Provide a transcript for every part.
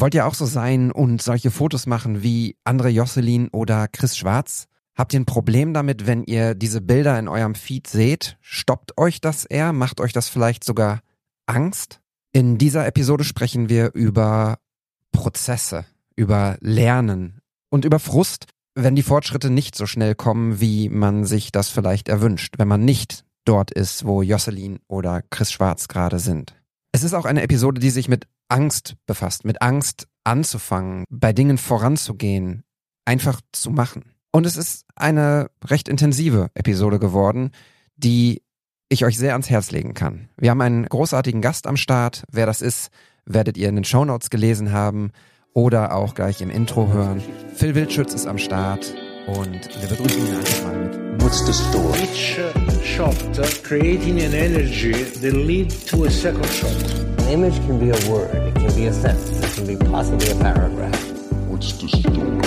Wollt ihr auch so sein und solche Fotos machen wie André Josselin oder Chris Schwarz? Habt ihr ein Problem damit, wenn ihr diese Bilder in eurem Feed seht? Stoppt euch das eher? Macht euch das vielleicht sogar Angst? In dieser Episode sprechen wir über Prozesse, über Lernen und über Frust, wenn die Fortschritte nicht so schnell kommen, wie man sich das vielleicht erwünscht, wenn man nicht dort ist, wo Josselin oder Chris Schwarz gerade sind. Es ist auch eine Episode, die sich mit Angst befasst, mit Angst anzufangen, bei Dingen voranzugehen, einfach zu machen. Und es ist eine recht intensive Episode geworden, die ich euch sehr ans Herz legen kann. Wir haben einen großartigen Gast am Start. Wer das ist, werdet ihr in den Shownotes gelesen haben oder auch gleich im Intro hören. Phil Wildschütz ist am Start und wir begrüßen ihn einfach mal mit What's the story? Each shot uh, creating an energy that lead to a second shot. An image can be a word, it can be a sentence, it can be possibly a paragraph. What's the story?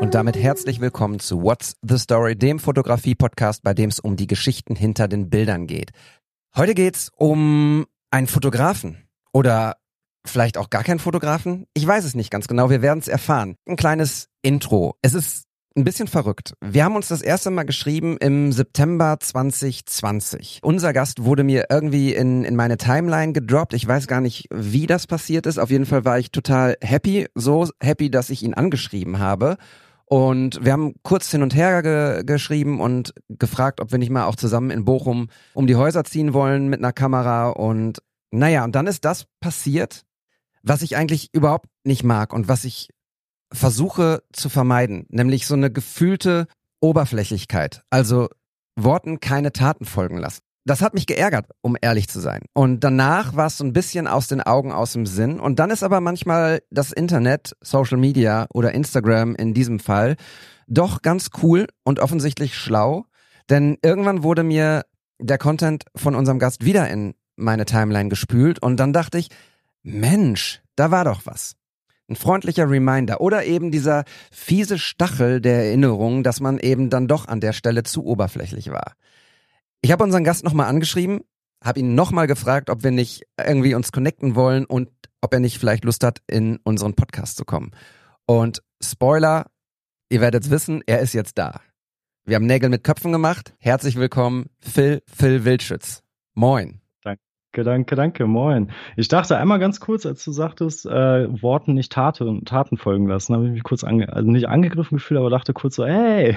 Und damit herzlich willkommen zu What's the Story, dem Fotografie-Podcast, bei dem es um die Geschichten hinter den Bildern geht. Heute geht's um einen Fotografen oder vielleicht auch gar keinen Fotografen. Ich weiß es nicht ganz genau, wir werden es erfahren. Ein kleines Intro. Es ist ein bisschen verrückt. Wir haben uns das erste Mal geschrieben im September 2020. Unser Gast wurde mir irgendwie in, in meine Timeline gedroppt. Ich weiß gar nicht, wie das passiert ist. Auf jeden Fall war ich total happy. So happy, dass ich ihn angeschrieben habe. Und wir haben kurz hin und her ge geschrieben und gefragt, ob wir nicht mal auch zusammen in Bochum um die Häuser ziehen wollen mit einer Kamera. Und naja, und dann ist das passiert, was ich eigentlich überhaupt nicht mag und was ich versuche zu vermeiden, nämlich so eine gefühlte Oberflächlichkeit, also Worten keine Taten folgen lassen. Das hat mich geärgert, um ehrlich zu sein. Und danach war es so ein bisschen aus den Augen, aus dem Sinn. Und dann ist aber manchmal das Internet, Social Media oder Instagram in diesem Fall doch ganz cool und offensichtlich schlau. Denn irgendwann wurde mir der Content von unserem Gast wieder in meine Timeline gespült und dann dachte ich, Mensch, da war doch was. Ein freundlicher Reminder oder eben dieser fiese Stachel der Erinnerung, dass man eben dann doch an der Stelle zu oberflächlich war. Ich habe unseren Gast nochmal angeschrieben, habe ihn nochmal gefragt, ob wir nicht irgendwie uns connecten wollen und ob er nicht vielleicht Lust hat, in unseren Podcast zu kommen. Und Spoiler, ihr werdet es wissen, er ist jetzt da. Wir haben Nägel mit Köpfen gemacht. Herzlich willkommen, Phil, Phil Wildschütz. Moin. Danke, danke, danke, moin. Ich dachte einmal ganz kurz, als du sagtest, äh, Worten nicht Taten, Taten folgen lassen, habe ich mich kurz ange also nicht angegriffen gefühlt, aber dachte kurz so, hey,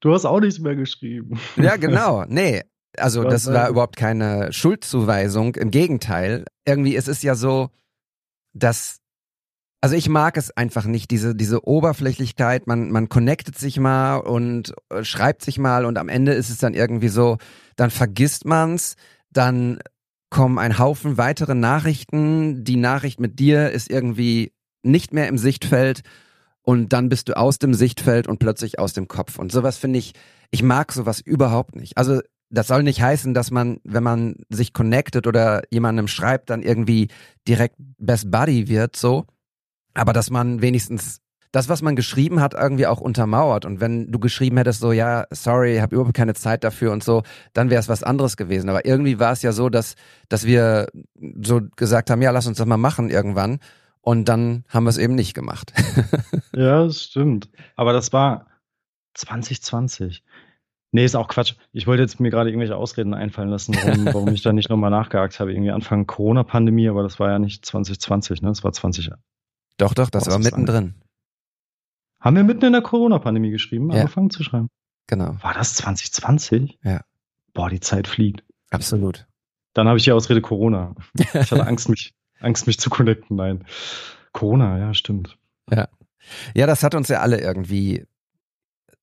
du hast auch nichts mehr geschrieben. Ja, genau. Nee, also Was, das war überhaupt keine Schuldzuweisung. Im Gegenteil. Irgendwie ist es ja so, dass also ich mag es einfach nicht, diese, diese Oberflächlichkeit, man, man connectet sich mal und äh, schreibt sich mal und am Ende ist es dann irgendwie so, dann vergisst man's, dann kommen ein Haufen weitere Nachrichten, die Nachricht mit dir ist irgendwie nicht mehr im Sichtfeld und dann bist du aus dem Sichtfeld und plötzlich aus dem Kopf. Und sowas finde ich, ich mag sowas überhaupt nicht. Also das soll nicht heißen, dass man, wenn man sich connectet oder jemandem schreibt, dann irgendwie direkt Best Buddy wird, so. Aber dass man wenigstens das, was man geschrieben hat, irgendwie auch untermauert. Und wenn du geschrieben hättest, so, ja, sorry, ich habe überhaupt keine Zeit dafür und so, dann wäre es was anderes gewesen. Aber irgendwie war es ja so, dass, dass wir so gesagt haben, ja, lass uns das mal machen irgendwann. Und dann haben wir es eben nicht gemacht. Ja, das stimmt. Aber das war 2020. Nee, ist auch Quatsch. Ich wollte jetzt mir gerade irgendwelche Ausreden einfallen lassen, warum, warum ich da nicht nochmal nachgehakt habe. Irgendwie Anfang Corona-Pandemie, aber das war ja nicht 2020, ne? Das war 20. doch, doch, das war mittendrin. Haben wir mitten in der Corona-Pandemie geschrieben, Ja. angefangen zu schreiben? Genau. War das 2020? Ja. Boah, die Zeit fliegt. Absolut. Dann habe ich die Ausrede Corona. Ich hatte Angst, mich, Angst, mich zu connecten. Nein. Corona, ja, stimmt. Ja, das hat uns ja alle irgendwie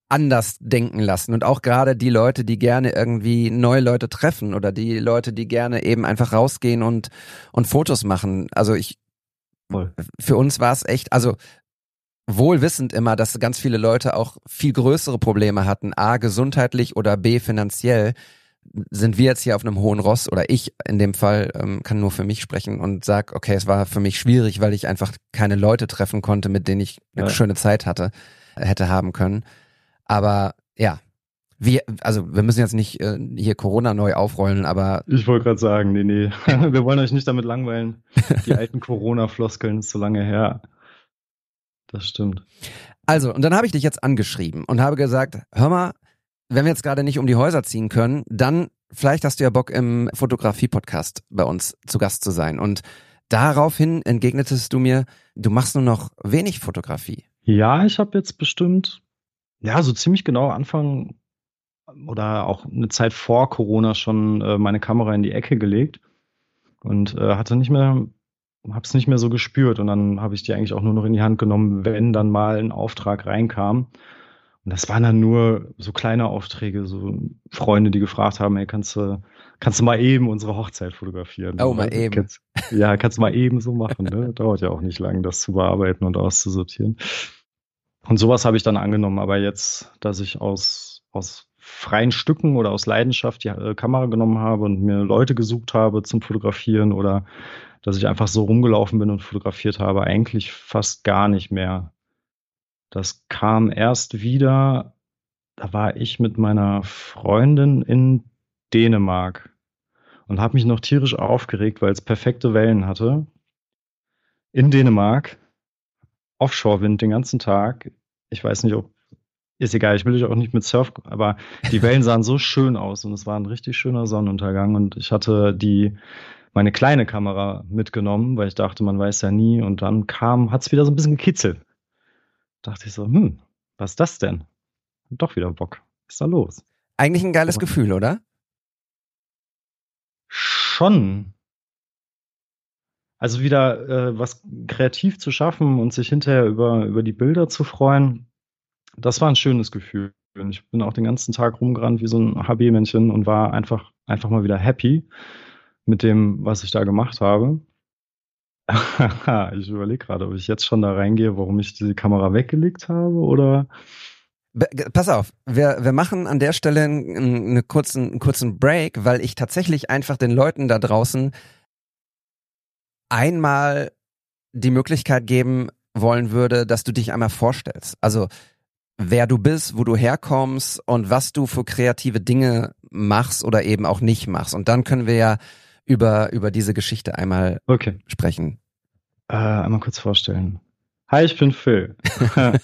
anders denken lassen. Und auch gerade die Leute, die gerne irgendwie neue Leute treffen oder die Leute, die gerne eben einfach rausgehen und, und Fotos machen. Also ich, Voll. für uns war es echt, also wohl wissend immer, dass ganz viele Leute auch viel größere Probleme hatten, a, gesundheitlich oder b, finanziell, sind wir jetzt hier auf einem hohen Ross oder ich in dem Fall ähm, kann nur für mich sprechen und sag, okay, es war für mich schwierig, weil ich einfach keine Leute treffen konnte, mit denen ich eine Ja. schöne Zeit hatte, hätte haben können. Aber ja, Wir, also wir müssen jetzt nicht äh, hier Corona neu aufrollen, aber Ich wollte gerade sagen, nee, nee. Wir wollen euch nicht damit langweilen. Die alten Corona-Floskeln ist so lange her. Das stimmt. also, und dann habe ich dich jetzt angeschrieben und habe gesagt, hör mal, wenn wir jetzt gerade nicht um die Häuser ziehen können, dann vielleicht hast du ja Bock im Fotografie-Podcast bei uns zu Gast zu sein. Und daraufhin entgegnetest du mir, du machst nur noch wenig Fotografie. Ja, ich habe jetzt bestimmt, ja, so ziemlich genau Anfang oder auch eine Zeit vor Corona schon äh, meine Kamera in die Ecke gelegt und äh, hatte nicht mehr, hab's nicht mehr so gespürt und dann habe ich die eigentlich auch nur noch in die Hand genommen, wenn dann mal ein Auftrag reinkam. Und das waren dann nur so kleine Aufträge, so Freunde, die gefragt haben, ey, kannst du, kannst du mal eben unsere Hochzeit fotografieren? Oh, mal eben. Kannst, ja, kannst du mal eben so machen, ne? Dauert ja auch nicht lang, das zu bearbeiten und auszusortieren. Und sowas habe ich dann angenommen, aber jetzt, dass ich aus, aus freien Stücken oder aus Leidenschaft die äh, Kamera genommen habe und mir Leute gesucht habe zum Fotografieren oder dass ich einfach so rumgelaufen bin und fotografiert habe, eigentlich fast gar nicht mehr. Das kam erst wieder, da war ich mit meiner Freundin in Dänemark und habe mich noch tierisch aufgeregt, weil es perfekte Wellen hatte. In Dänemark, Offshore-Wind den ganzen Tag. Ich weiß nicht, ob ist egal, ich will dich auch nicht mit Surf, aber die Wellen sahen so schön aus und es war ein richtig schöner Sonnenuntergang und ich hatte die meine kleine Kamera mitgenommen, weil ich dachte, man weiß ja nie und dann kam, hat es wieder so ein bisschen gekitzelt. Dachte ich so, hm, was ist das denn? Hab Doch wieder Bock. Was ist da los? Eigentlich ein geiles Aber- Gefühl, oder? Schon. Also wieder äh, was kreativ zu schaffen und sich hinterher über, über die Bilder zu freuen, das war ein schönes Gefühl. Und ich bin auch den ganzen Tag rumgerannt wie so ein HB-Männchen und war einfach, einfach mal wieder happy mit dem, was ich da gemacht habe. ich überlege gerade, ob ich jetzt schon da reingehe, warum ich diese Kamera weggelegt habe oder Pass auf, wir, wir machen an der Stelle einen, kurzen, einen kurzen Break, weil ich tatsächlich einfach den Leuten da draußen einmal die Möglichkeit geben wollen würde, dass du dich einmal vorstellst. Also wer du bist, wo du herkommst und was du für kreative Dinge machst oder eben auch nicht machst. Und dann können wir ja über, über diese Geschichte einmal okay. sprechen. Äh, einmal kurz vorstellen. Hi, ich bin Phil.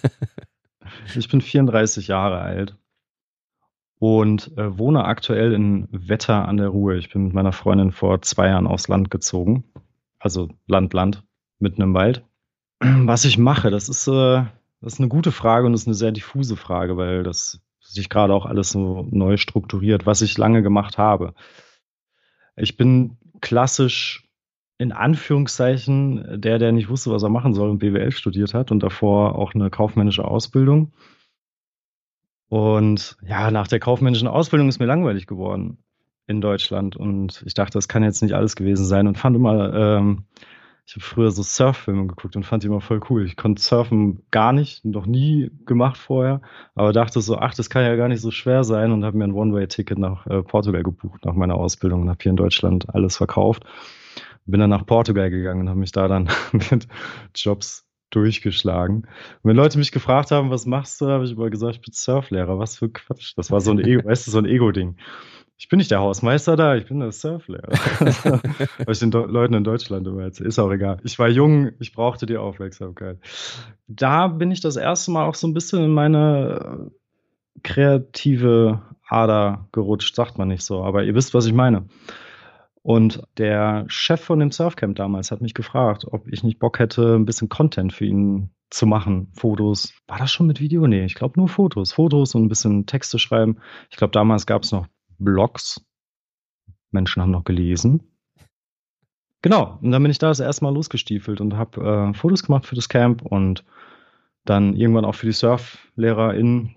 ich bin 34 Jahre alt und äh, wohne aktuell in Wetter an der Ruhr. Ich bin mit meiner Freundin vor zwei Jahren aufs Land gezogen. Also Land, Land, mitten im Wald. Was ich mache, das ist, äh, das ist eine gute Frage und das ist eine sehr diffuse Frage, weil das sich gerade auch alles so neu strukturiert, was ich lange gemacht habe. Ich bin klassisch in Anführungszeichen der, der nicht wusste, was er machen soll und BWL studiert hat und davor auch eine kaufmännische Ausbildung. Und ja, nach der kaufmännischen Ausbildung ist mir langweilig geworden in Deutschland und ich dachte, das kann jetzt nicht alles gewesen sein und fand immer, ähm, ich habe früher so Surffilme geguckt und fand die immer voll cool. Ich konnte surfen gar nicht, noch nie gemacht vorher, aber dachte so, ach, das kann ja gar nicht so schwer sein und habe mir ein One-Way-Ticket nach äh, Portugal gebucht nach meiner Ausbildung und habe hier in Deutschland alles verkauft. Bin dann nach Portugal gegangen und habe mich da dann mit Jobs durchgeschlagen. Und wenn Leute mich gefragt haben, was machst du, habe ich immer gesagt, ich bin Surflehrer. Was für Quatsch. Das war so ein Ego, weißt du, so ein Ego-Ding. Ich bin nicht der Hausmeister da, ich bin der Surflehrer. Was ich den Do Leuten in Deutschland immer erzähle. Ist auch egal. Ich war jung, ich brauchte die Aufmerksamkeit. Da bin ich das erste Mal auch so ein bisschen in meine äh, kreative Ader gerutscht, sagt man nicht so, aber ihr wisst, was ich meine. Und der Chef von dem Surfcamp damals hat mich gefragt, ob ich nicht Bock hätte, ein bisschen Content für ihn zu machen. Fotos. War das schon mit Video? Nee, ich glaube nur Fotos. Fotos und ein bisschen Texte schreiben. Ich glaube, damals gab es noch Blogs. Menschen haben noch gelesen. Genau, und dann bin ich da das erste Mal losgestiefelt und habe äh, Fotos gemacht für das Camp und dann irgendwann auch für die SurflehrerInnen.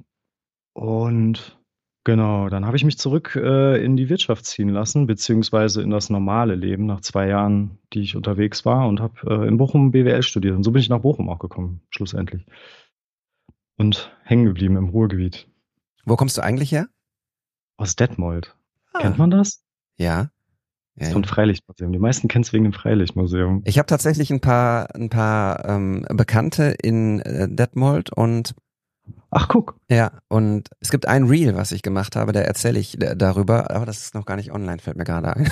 Und genau, dann habe ich mich zurück äh, in die Wirtschaft ziehen lassen, beziehungsweise in das normale Leben nach zwei Jahren, die ich unterwegs war und habe äh, in Bochum BWL studiert. Und so bin ich nach Bochum auch gekommen, schlussendlich. Und hängen geblieben im Ruhrgebiet. Wo kommst du eigentlich her? Aus Detmold. Ah. Kennt man das? Ja. Das ja. ist so ein Freilichtmuseum. Die meisten kennen es wegen dem Freilichtmuseum. Ich habe tatsächlich ein paar, ein paar ähm, Bekannte in äh, Detmold und Ach, guck. Ja, und es gibt ein Reel, was ich gemacht habe, da erzähle ich darüber, aber das ist noch gar nicht online, fällt mir gerade ein.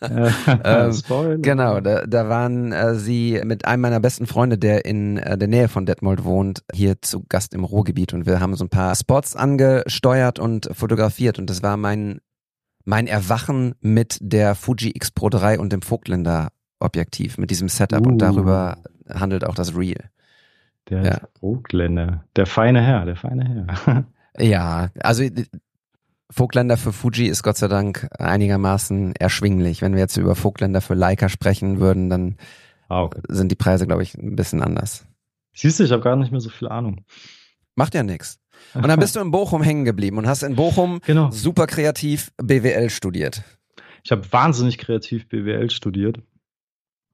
ähm, genau, da, da waren äh, sie mit einem meiner besten Freunde, der in äh, der Nähe von Detmold wohnt, hier zu Gast im Ruhrgebiet und wir haben so ein paar Spots angesteuert und fotografiert und das war mein mein Erwachen mit der Fuji X Pro 3 und dem Vogtländer Objektiv, mit diesem Setup Uh. und darüber handelt auch das Reel. Der Ja. Vogtländer. Der feine Herr, der feine Herr. Ja, also Vogtländer für Fuji ist Gott sei Dank einigermaßen erschwinglich. Wenn wir jetzt über Vogtländer für Leica sprechen würden, dann ah, okay. sind die Preise, glaube ich, ein bisschen anders. Siehst du, ich habe gar nicht mehr so viel Ahnung. Macht ja nichts. Und dann bist du in Bochum hängen geblieben und hast in Bochum Genau. super kreativ BWL studiert. Ich habe wahnsinnig kreativ BWL studiert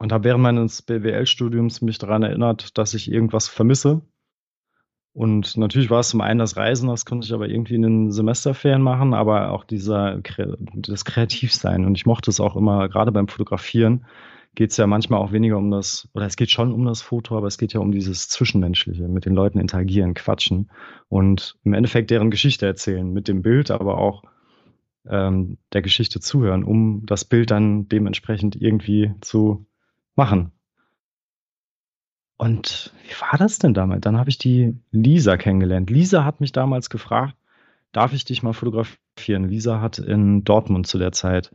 und habe während meines BWL-Studiums mich daran erinnert, dass ich irgendwas vermisse. Und natürlich war es zum einen das Reisen, das konnte ich aber irgendwie in den Semesterferien machen, aber auch dieser das Kreativsein. Und ich mochte es auch immer, gerade beim Fotografieren geht es ja manchmal auch weniger um das, oder es geht schon um das Foto, aber es geht ja um dieses Zwischenmenschliche, mit den Leuten interagieren, quatschen und im Endeffekt deren Geschichte erzählen, mit dem Bild, aber auch ähm, der Geschichte zuhören, um das Bild dann dementsprechend irgendwie zu machen. Und wie war das denn damals? Dann habe ich die Lisa kennengelernt. Lisa hat mich damals gefragt, darf ich dich mal fotografieren? Lisa hat in Dortmund zu der Zeit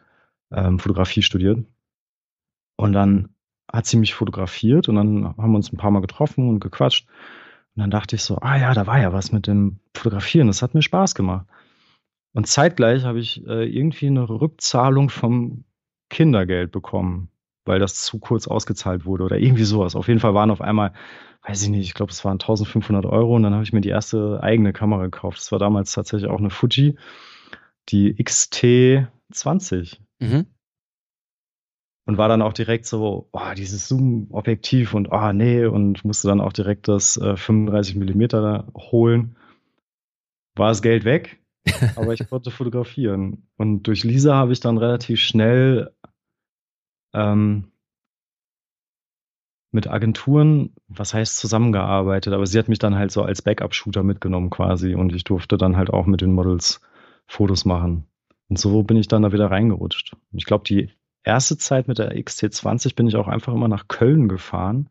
ähm, Fotografie studiert. Und dann hat sie mich fotografiert und dann haben wir uns ein paar Mal getroffen und gequatscht. Und dann dachte ich so, ah ja, da war ja was mit dem Fotografieren. Das hat mir Spaß gemacht. Und zeitgleich habe ich äh, irgendwie eine Rückzahlung vom Kindergeld bekommen, weil das zu kurz ausgezahlt wurde oder irgendwie sowas. Auf jeden Fall waren auf einmal, weiß ich nicht, ich glaube, es waren 1500 Euro und dann habe ich mir die erste eigene Kamera gekauft. Das war damals tatsächlich auch eine Fuji, die XT20 Mhm. und war dann auch direkt so, oh, dieses Zoom-Objektiv und oh, nee, und musste dann auch direkt das äh, 35 Millimeter holen. War das Geld weg, aber ich konnte fotografieren. Und durch Lisa habe ich dann relativ schnell ähm, mit Agenturen, was heißt zusammengearbeitet, aber sie hat mich dann halt so als Backup-Shooter mitgenommen quasi und ich durfte dann halt auch mit den Models Fotos machen. Und so bin ich dann da wieder reingerutscht. Ich glaube, die erste Zeit mit der XT20 bin ich auch einfach immer nach Köln gefahren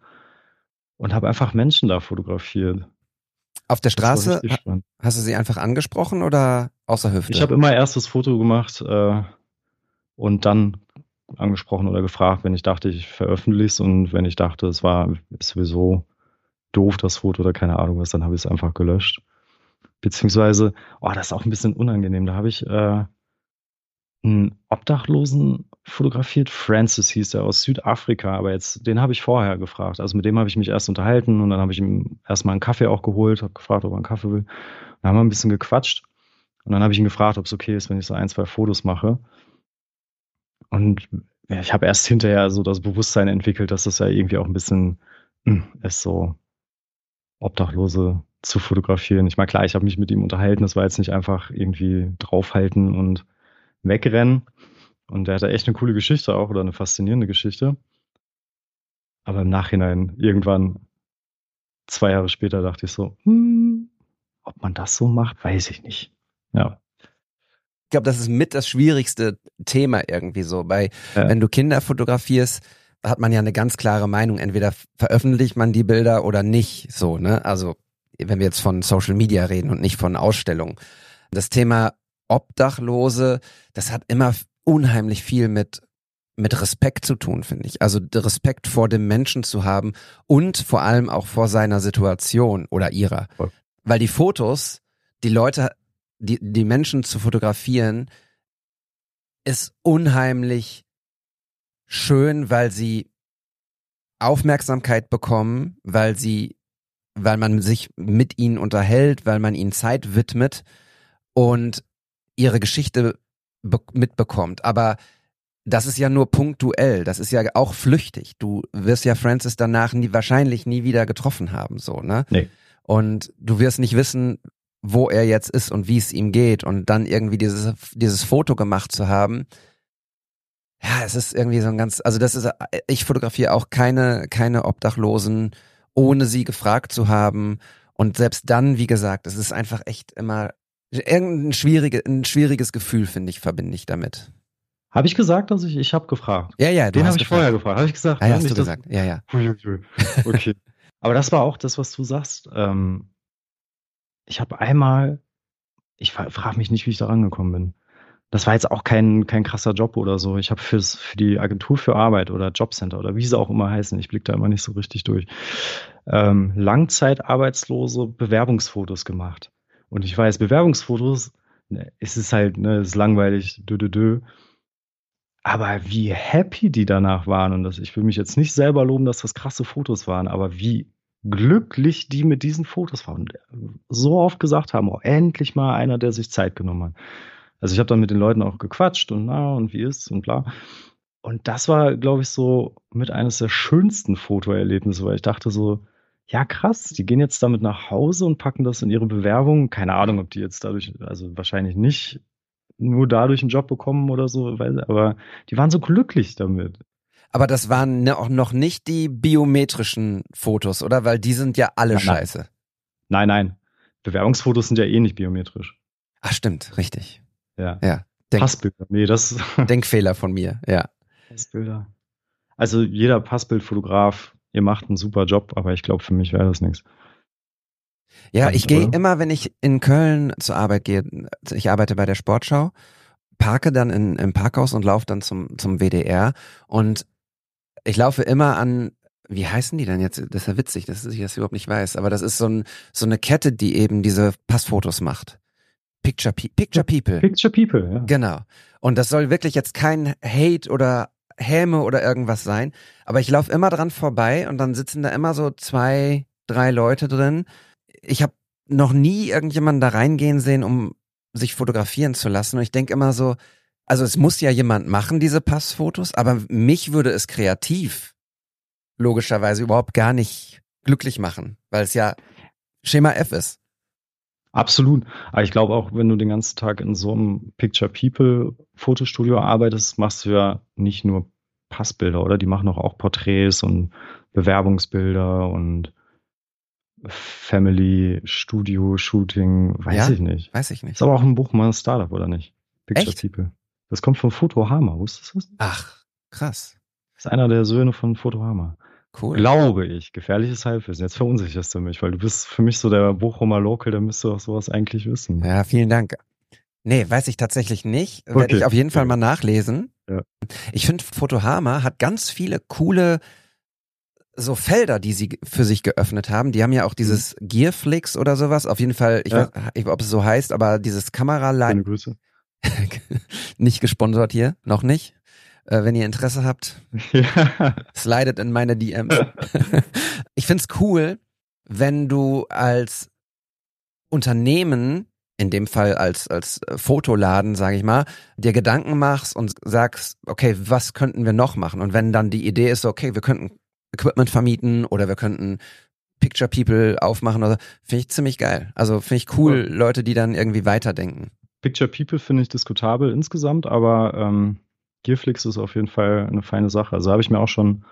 und habe einfach Menschen da fotografiert. Auf der Straße hast du sie einfach angesprochen oder außer Hüfte? Ich habe immer erst das Foto gemacht äh, und dann angesprochen oder gefragt, wenn ich dachte, ich veröffentliche es und wenn ich dachte, es war sowieso doof, das Foto oder keine Ahnung was, dann habe ich es einfach gelöscht. Beziehungsweise, oh, das ist auch ein bisschen unangenehm. Da habe ich äh, einen Obdachlosen fotografiert. Francis hieß er aus Südafrika, aber jetzt, den habe ich vorher gefragt. Also mit dem habe ich mich erst unterhalten und dann habe ich ihm erstmal einen Kaffee auch geholt, habe gefragt, ob er einen Kaffee will. Dann haben wir ein bisschen gequatscht und dann habe ich ihn gefragt, ob es okay ist, wenn ich so ein, zwei Fotos mache. Und ich habe erst hinterher so das Bewusstsein entwickelt, dass das ja irgendwie auch ein bisschen hm, ist so Obdachlose zu fotografieren. Ich meine, klar, ich habe mich mit ihm unterhalten, das war jetzt nicht einfach irgendwie draufhalten und wegrennen. Und der hatte echt eine coole Geschichte auch oder eine faszinierende Geschichte. Aber im Nachhinein, irgendwann, zwei Jahre später, dachte ich so, hm, ob man das so macht, weiß ich nicht. Ja. Ich glaube, das ist mit das schwierigste Thema irgendwie so. Bei, Ja. wenn du Kinder fotografierst, hat man ja eine ganz klare Meinung. Entweder veröffentlicht man die Bilder oder nicht. So, ne? Also, wenn wir jetzt von Social Media reden und nicht von Ausstellungen. Das Thema Obdachlose, das hat immer unheimlich viel mit mit Respekt zu tun, finde ich. Also Respekt vor dem Menschen zu haben und vor allem auch vor seiner Situation oder ihrer. Weil die Fotos, die Leute, die, die Menschen zu fotografieren, ist unheimlich schön, weil sie Aufmerksamkeit bekommen, weil sie, weil man sich mit ihnen unterhält, weil man ihnen Zeit widmet und ihre Geschichte be mitbekommt. Aber das ist ja nur punktuell, das ist ja auch flüchtig. Du wirst ja Francis danach nie, wahrscheinlich nie wieder getroffen haben, so, ne? Nee. Und du wirst nicht wissen, wo er jetzt ist und wie es ihm geht und dann irgendwie dieses, dieses Foto gemacht zu haben. Ja, es ist irgendwie so ein ganz, also das ist, ich fotografiere auch keine, keine Obdachlosen, ohne sie gefragt zu haben Und selbst dann, wie gesagt, es ist einfach echt immer irgendein schwierige, ein schwieriges Gefühl, finde ich, verbinde ich damit. Habe ich gesagt, dass ich, ich habe gefragt. Ja, ja, du Den habe ich vorher gefragt. Habe ich gesagt? Ja, ne? hast du gesagt. Ja, ja. Okay. Aber das war auch das, was du sagst. Ähm, ich habe einmal, ich frage mich nicht, wie ich da rangekommen bin. Das war jetzt auch kein, kein krasser Job oder so. Ich habe für die Agentur für Arbeit oder Jobcenter oder wie sie auch immer heißen, ich blicke da immer nicht so richtig durch, ähm, Langzeitarbeitslose Bewerbungsfotos gemacht. Und ich weiß, Bewerbungsfotos, ne, es ist halt, ne, ist langweilig, dö, dö, dö. Aber wie happy die danach waren und das, ich will mich jetzt nicht selber loben, dass das krasse Fotos waren, aber wie glücklich die mit diesen Fotos waren. Und so oft gesagt haben, oh, endlich mal einer, der sich Zeit genommen hat. Also ich habe dann mit den Leuten auch gequatscht und na und wie ist und bla. Und das war, glaube ich, so mit eines der schönsten Fotoerlebnisse, weil ich dachte so, ja krass, die gehen jetzt damit nach Hause und packen das in ihre Bewerbung. Keine Ahnung, ob die jetzt dadurch, also wahrscheinlich nicht nur dadurch einen Job bekommen oder so, aber die waren so glücklich damit. Aber das waren ne, auch noch nicht die biometrischen Fotos, oder? Weil die sind ja alle Nein, scheiße. Nein, nein. Bewerbungsfotos sind ja eh nicht biometrisch. Ach, stimmt, richtig. Ja. Ja. Denk, Passbilder. Nee, das Denkfehler von mir, ja. Passbilder. Also jeder Passbildfotograf, ihr macht einen super Job, aber ich glaube, für mich wäre das nichts. Ja, ich gehe immer, wenn ich in Köln zur Arbeit gehe, ich arbeite bei der Sportschau, parke dann in, im Parkhaus und laufe dann zum, zum WDR und ich laufe immer an, wie heißen die denn jetzt? Das ist ja witzig, dass ich das überhaupt nicht weiß, aber das ist so, ein, so eine Kette, die eben diese Passfotos macht. Picture, Pe Picture People. Picture People, ja. Genau. Und das soll wirklich jetzt kein Hate oder Häme oder irgendwas sein. Aber ich laufe immer dran vorbei und dann sitzen da immer so zwei, drei Leute drin. Ich habe noch nie irgendjemanden da reingehen sehen, um sich fotografieren zu lassen. Und ich denke immer so, also es muss ja jemand machen, diese Passfotos, aber mich würde es kreativ logischerweise überhaupt gar nicht glücklich machen, weil es ja Schema F ist. Absolut. Aber ich glaube auch, wenn du den ganzen Tag in so einem Picture People Fotostudio arbeitest, machst du ja nicht nur Passbilder, oder? Die machen doch auch Porträts und Bewerbungsbilder und Family, Studio, Shooting, weiß Ja? ich nicht. Weiß ich nicht. Ist aber auch ein Buchmann Startup, oder nicht? Picture Echt? People. Das kommt von Fotohama, wusstest du das? Ach, krass. Das ist einer der Söhne von Fotohama. Cool. Glaube ich. Gefährliches Halbwissen. Jetzt verunsicherst du mich, weil du bist für mich so der Bochumer Local, der müsste doch sowas eigentlich wissen. Ja, vielen Dank. Nee, weiß ich tatsächlich nicht. Werde Okay. ich auf jeden Fall Ja. mal nachlesen. Ja. Ich finde, Fotohama hat ganz viele coole so Felder, die sie für sich geöffnet haben. Die haben ja auch dieses Gearflix oder sowas. Auf jeden Fall, ich Mhm. Ja. weiß nicht, ob es so heißt, aber dieses Kameralein Schöne Grüße. nicht gesponsert hier, noch nicht. Äh, wenn ihr Interesse habt, ja. slidet in meine DMs. ich find's cool, wenn du als Unternehmen, in dem Fall als, als äh, Fotoladen, sage ich mal, dir Gedanken machst und sagst, okay, was könnten wir noch machen? Und wenn dann die Idee ist, okay, wir könnten Equipment vermieten oder wir könnten Picture People aufmachen oder so, finde ich ziemlich geil. Also finde ich cool, Leute, die dann irgendwie weiterdenken. Picture People finde ich diskutabel insgesamt, aber ähm, Gearflix ist auf jeden Fall eine feine Sache. Also habe ich mir auch schon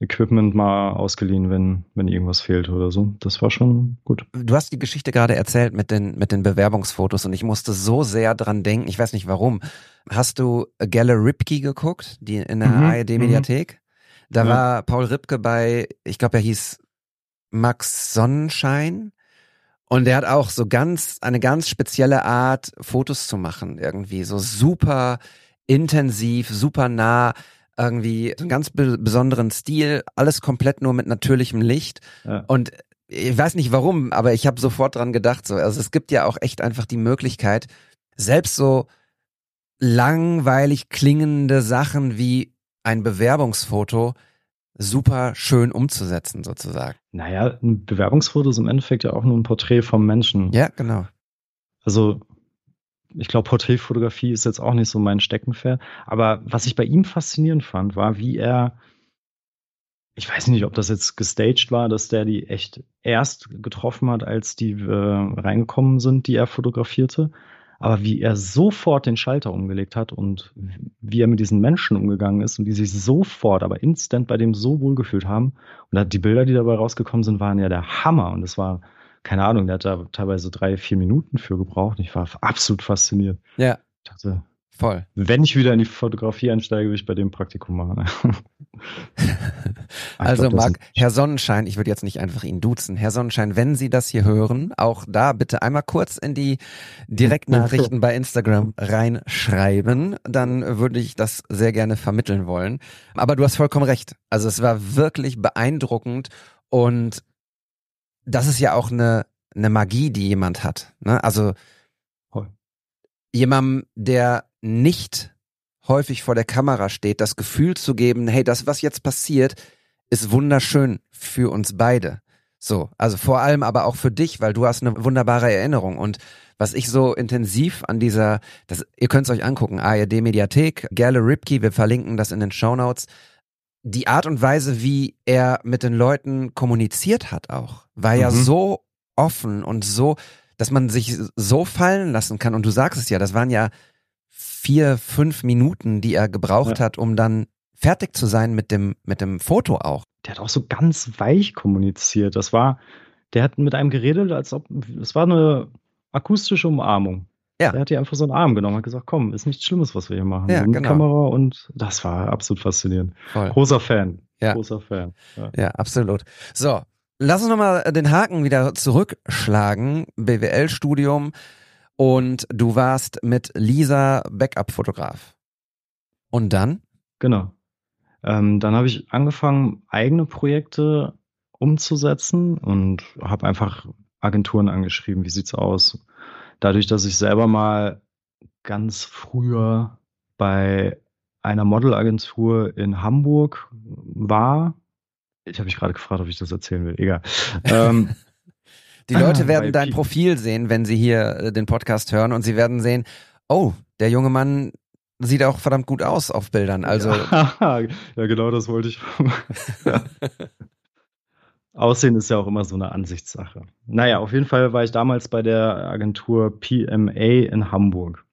Equipment mal ausgeliehen, wenn, wenn irgendwas fehlt oder so. Das war schon gut. Du hast die Geschichte gerade erzählt mit den, mit den Bewerbungsfotos und ich musste so sehr dran denken, ich weiß nicht warum. Hast du Gelle Ripke geguckt, die in der Mhm, ARD-Mediathek? Da Ja. war Paul Ripke bei, ich glaube, er hieß Max Sonnenschein. Und der hat auch so ganz, eine ganz spezielle Art, Fotos zu machen, irgendwie. So super intensiv, super nah, irgendwie so einen ganz be besonderen Stil, alles komplett nur mit natürlichem Licht. Ja. Und ich weiß nicht warum, aber ich habe sofort dran gedacht. So, also es gibt ja auch echt einfach die Möglichkeit, selbst so langweilig klingende Sachen wie ein Bewerbungsfoto super schön umzusetzen, sozusagen. Naja, ein Bewerbungsfoto ist im Endeffekt ja auch nur ein Porträt vom Menschen. Ja, genau. Also, ich glaube, Porträtfotografie ist jetzt auch nicht so mein Steckenpferd. Aber was ich bei ihm faszinierend fand, war, wie er, ich weiß nicht, ob das jetzt gestaged war, dass der die echt erst getroffen hat, als die äh, reingekommen sind, die er fotografierte. Aber wie er sofort den Schalter umgelegt hat und wie er mit diesen Menschen umgegangen ist und die sich sofort, aber instant bei dem so wohl gefühlt haben. Und die Bilder, die dabei rausgekommen sind, waren ja der Hammer. Und es war keine Ahnung, der hat da teilweise drei, vier Minuten für gebraucht. Ich war absolut fasziniert. Ja. Ich dachte, Voll. wenn ich wieder in die Fotografie einsteige, will ich bei dem Praktikum machen. Also glaub, Marc, Herr Sonnenschein, ich würde jetzt nicht einfach ihn duzen. Herr Sonnenschein, wenn Sie das hier hören, auch da bitte einmal kurz in die Direktnachrichten bei Instagram reinschreiben, dann würde ich das sehr gerne vermitteln wollen. Aber du hast vollkommen recht. Also es war wirklich beeindruckend und das ist ja auch eine, eine Magie, die jemand hat. Ne? Also jemandem, der nicht häufig vor der Kamera steht, das Gefühl zu geben, hey, das, was jetzt passiert, ist wunderschön für uns beide. So, also vor allem aber auch für dich, weil du hast eine wunderbare Erinnerung. Und was ich so intensiv an dieser, das, ihr könnt es euch angucken, ARD Mediathek, Gerle Ripke, wir verlinken das in den Show Notes. Die Art und Weise, wie er mit den Leuten kommuniziert hat auch, war ja Mhm. so offen und so, dass man sich so fallen lassen kann. Und du sagst es ja, das waren ja vier, fünf Minuten, die er gebraucht Ja. hat, um dann fertig zu sein mit dem, mit dem Foto auch. der hat auch so ganz weich kommuniziert. Das war, der hat mit einem geredet, als ob, es war eine akustische Umarmung. Ja. Der hat dir einfach so einen Arm genommen, hat gesagt, komm, ist nichts Schlimmes, was wir hier machen. Ja, so mit genau. Kamera und das war absolut faszinierend. Voll. Großer Fan. Ja. Großer Fan. Ja. Ja, absolut. So, lass uns nochmal den Haken wieder zurückschlagen. BWL-Studium und du warst mit Lisa Backup-Fotograf. Und dann? Genau. Ähm, dann habe ich angefangen, eigene Projekte umzusetzen und habe einfach Agenturen angeschrieben. Wie sieht's aus? Dadurch, dass ich selber mal ganz früher bei einer Modelagentur in Hamburg war. Ich habe mich gerade gefragt, ob ich das erzählen will. Egal. ähm, Die Leute Ah, werden dein Profil sehen, wenn sie hier äh, den Podcast hören und sie werden sehen, oh, der junge Mann sieht auch verdammt gut aus auf Bildern. Also, ja, ja, genau das wollte ich. Aussehen ist ja auch immer so eine Ansichtssache. Naja, auf jeden Fall war ich damals bei der Agentur PMA in Hamburg.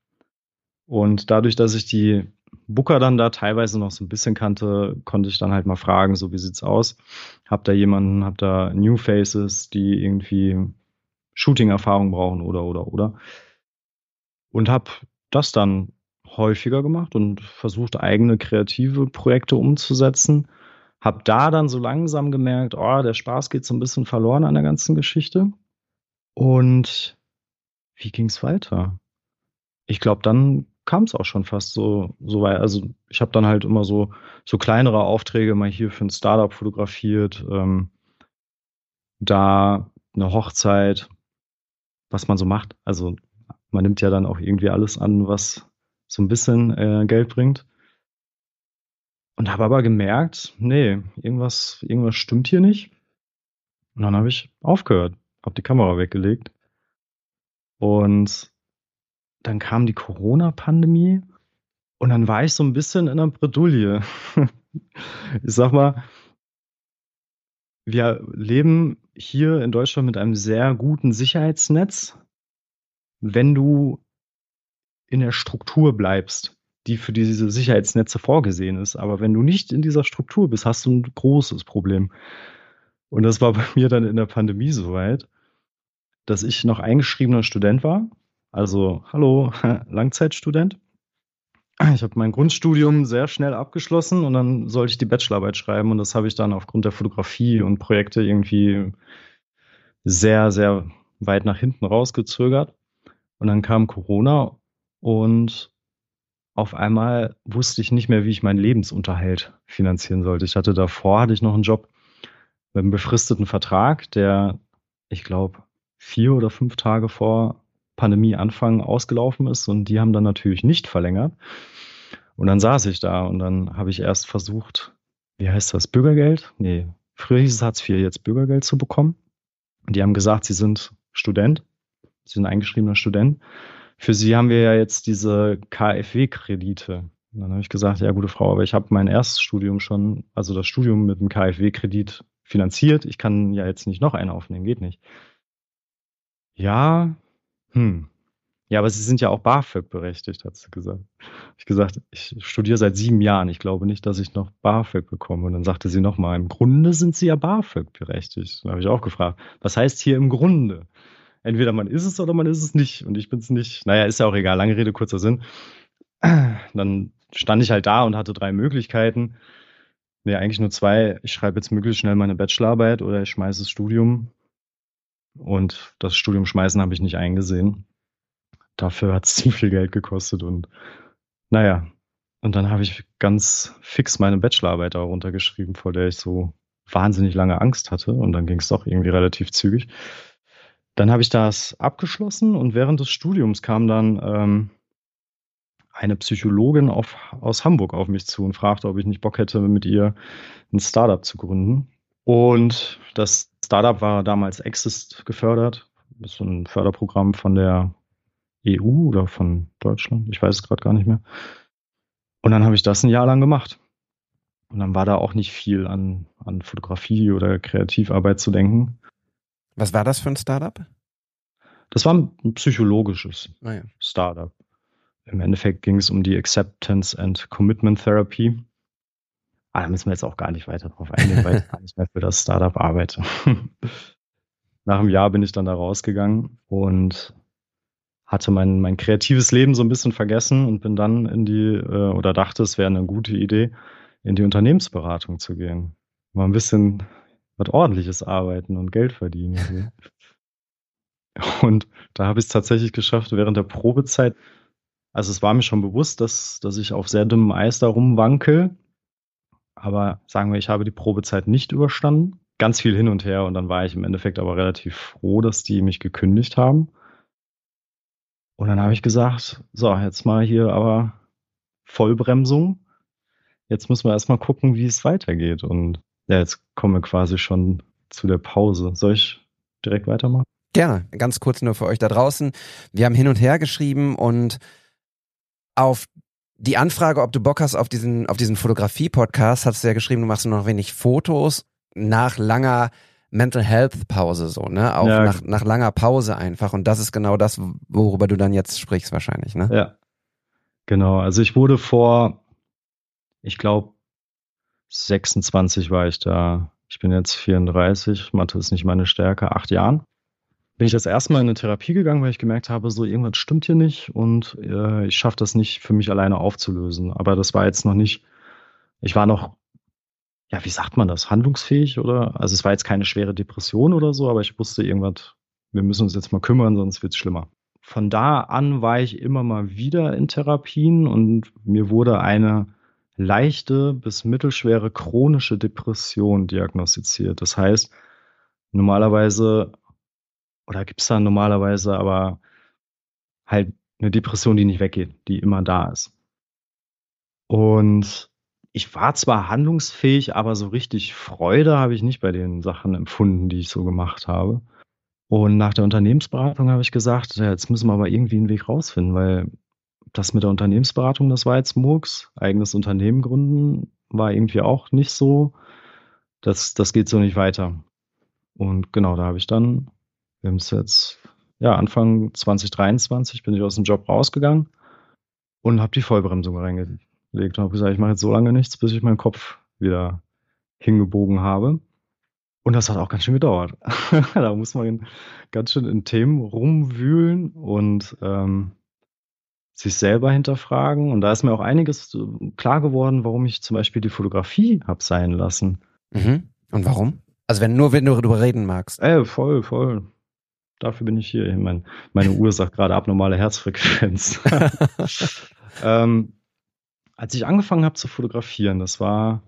Und dadurch, dass ich die Booker dann da teilweise noch so ein bisschen kannte, konnte ich dann halt mal fragen, so wie sieht's aus? Hab da jemanden, hab da New Faces, die irgendwie Shooting-Erfahrung brauchen oder oder oder. Und hab das dann häufiger gemacht und versucht, eigene kreative Projekte umzusetzen. Hab da dann so langsam gemerkt, oh, der Spaß geht so ein bisschen verloren an der ganzen Geschichte. Und wie ging's weiter? Ich glaube, dann kam es auch schon fast so, so weit. Also ich habe dann halt immer so, so kleinere Aufträge mal hier für ein Startup fotografiert, ähm, da eine Hochzeit, was man so macht. Also man nimmt ja dann auch irgendwie alles an, was so ein bisschen äh, Geld bringt. Und habe aber gemerkt, nee, irgendwas, irgendwas stimmt hier nicht. Und dann habe ich aufgehört, habe die Kamera weggelegt. Und dann kam die Corona-Pandemie und dann war ich so ein bisschen in einer Bredouille. ich sag mal, wir leben hier in Deutschland mit einem sehr guten Sicherheitsnetz, wenn du in der Struktur bleibst, die für diese Sicherheitsnetze vorgesehen ist. Aber wenn du nicht in dieser Struktur bist, hast du ein großes Problem. Und das war bei mir dann in der Pandemie soweit, dass ich noch eingeschriebener Student war. Also, hallo, Langzeitstudent. Ich habe mein Grundstudium sehr schnell abgeschlossen und dann sollte ich die Bachelorarbeit schreiben und das habe ich dann aufgrund der Fotografie und Projekte irgendwie sehr, sehr weit nach hinten rausgezögert. Und dann kam Corona und auf einmal wusste ich nicht mehr, wie ich meinen Lebensunterhalt finanzieren sollte. Ich hatte davor, hatte ich noch einen Job mit einem befristeten Vertrag, der, ich glaube, vier oder fünf Tage vor Pandemieanfang ausgelaufen ist und die haben dann natürlich nicht verlängert. Und dann saß ich da und dann habe ich erst versucht, wie heißt das, Bürgergeld? Nee, früher hieß es Hartz IV, jetzt Bürgergeld zu bekommen. Und die haben gesagt, sie sind Student, sie sind eingeschriebener Student. Für sie haben wir ja jetzt diese KfW-Kredite. Dann habe ich gesagt, ja, gute Frau, aber ich habe mein erstes Studium schon, also das Studium mit dem KfW-Kredit finanziert. Ich kann ja jetzt nicht noch einen aufnehmen, geht nicht. Ja, hm. Ja, aber Sie sind ja auch BAföG berechtigt, hat sie gesagt. Ich gesagt, ich studiere seit sieben Jahren. Ich glaube nicht, dass ich noch BAföG bekomme. Und dann sagte sie nochmal, im Grunde sind Sie ja BAföG berechtigt. Dann habe ich auch gefragt, was heißt hier im Grunde? Entweder man ist es oder man ist es nicht. Und ich bin es nicht. Naja, ist ja auch egal. Lange Rede, kurzer Sinn. Dann stand ich halt da und hatte drei Möglichkeiten. Nee, eigentlich nur zwei. Ich schreibe jetzt möglichst schnell meine Bachelorarbeit oder ich schmeiße das Studium. Und das Studium schmeißen habe ich nicht eingesehen. Dafür hat es zu viel Geld gekostet und naja. Und dann habe ich ganz fix meine Bachelorarbeit da runtergeschrieben, vor der ich so wahnsinnig lange Angst hatte. Und dann ging es doch irgendwie relativ zügig. Dann habe ich das abgeschlossen und während des Studiums kam dann ähm, eine Psychologin auf, aus Hamburg auf mich zu und fragte, ob ich nicht Bock hätte, mit ihr ein Startup zu gründen. Und das Startup war damals Exist gefördert. Das ist so ein Förderprogramm von der EU oder von Deutschland. Ich weiß es gerade gar nicht mehr. Und dann habe ich das ein Jahr lang gemacht. Und dann war da auch nicht viel an, an Fotografie oder Kreativarbeit zu denken. Was war das für ein Startup? Das war ein psychologisches Ah, ja. Startup. Im Endeffekt ging es um die Acceptance and Commitment Therapy. Ah, da müssen wir jetzt auch gar nicht weiter drauf eingehen, weil ich gar nicht mehr für das Startup arbeite. Nach einem Jahr bin ich dann da rausgegangen und hatte mein, mein kreatives Leben so ein bisschen vergessen und bin dann in die, äh, oder dachte, es wäre eine gute Idee, in die Unternehmensberatung zu gehen. Mal ein bisschen was ordentliches arbeiten und Geld verdienen. und da habe ich es tatsächlich geschafft, während der Probezeit also es war mir schon bewusst, dass, dass ich auf sehr dünnem Eis da rumwankel. Aber sagen wir, ich habe die Probezeit nicht überstanden. Ganz viel hin und her und dann war ich im Endeffekt aber relativ froh, dass die mich gekündigt haben. Und dann habe ich gesagt, so, jetzt mal hier aber Vollbremsung. Jetzt müssen wir erstmal gucken, wie es weitergeht. Und ja, jetzt kommen wir quasi schon zu der Pause. Soll ich direkt weitermachen? Gerne, ganz kurz nur für euch da draußen. Wir haben hin und her geschrieben und auf die Anfrage, ob du Bock hast auf diesen, auf diesen Fotografie-Podcast, hast du ja geschrieben, du machst nur noch wenig Fotos nach langer Mental Health Pause, so, ne? Auch Ja. nach, nach langer Pause einfach. Und das ist genau das, worüber du dann jetzt sprichst, wahrscheinlich, ne? Ja. Genau. Also ich wurde vor, ich glaube, 26 war ich da. Ich bin jetzt 34. Mathe ist nicht meine Stärke. Acht Jahren. Bin ich das erste Mal in eine Therapie gegangen, weil ich gemerkt habe, so irgendwas stimmt hier nicht und äh, ich schaffe das nicht für mich alleine aufzulösen. Aber das war jetzt noch nicht, ich war noch, ja, wie sagt man das, handlungsfähig oder? Also es war jetzt keine schwere Depression oder so, aber ich wusste irgendwas, wir müssen uns jetzt mal kümmern, sonst wird's schlimmer von da an war ich immer mal wieder in Therapien und mir wurde eine leichte bis mittelschwere chronische Depression diagnostiziert. Das heißt, normalerweise, oder gibt es da normalerweise aber halt eine Depression, die nicht weggeht, die immer da ist. Und ich war zwar handlungsfähig, aber so richtig Freude habe ich nicht bei den Sachen empfunden, die ich so gemacht habe. Und nach der Unternehmensberatung habe ich gesagt, ja, jetzt müssen wir aber irgendwie einen Weg rausfinden, weil das mit der Unternehmensberatung, das war jetzt Murks. Eigenes Unternehmen gründen war irgendwie auch nicht so. Das, das geht so nicht weiter. Und genau, da habe ich dann, wir haben es jetzt, ja, Anfang 2023 bin ich aus dem Job rausgegangen und habe die Vollbremsung reingelegt und habe gesagt, ich mache jetzt so lange nichts, bis ich meinen Kopf wieder hingebogen habe. Und das hat auch ganz schön gedauert. da muss man ganz schön in Themen rumwühlen und ähm, sich selber hinterfragen. Und da ist mir auch einiges äh, klar geworden, warum ich zum Beispiel die Fotografie hab sein lassen. Mhm. Und warum? Also wenn nur wenn du darüber reden magst. Ey, voll, voll. Dafür bin ich hier. Mein, meine Uhr sagt gerade abnormale Herzfrequenz. ähm, als ich angefangen habe zu fotografieren, das war,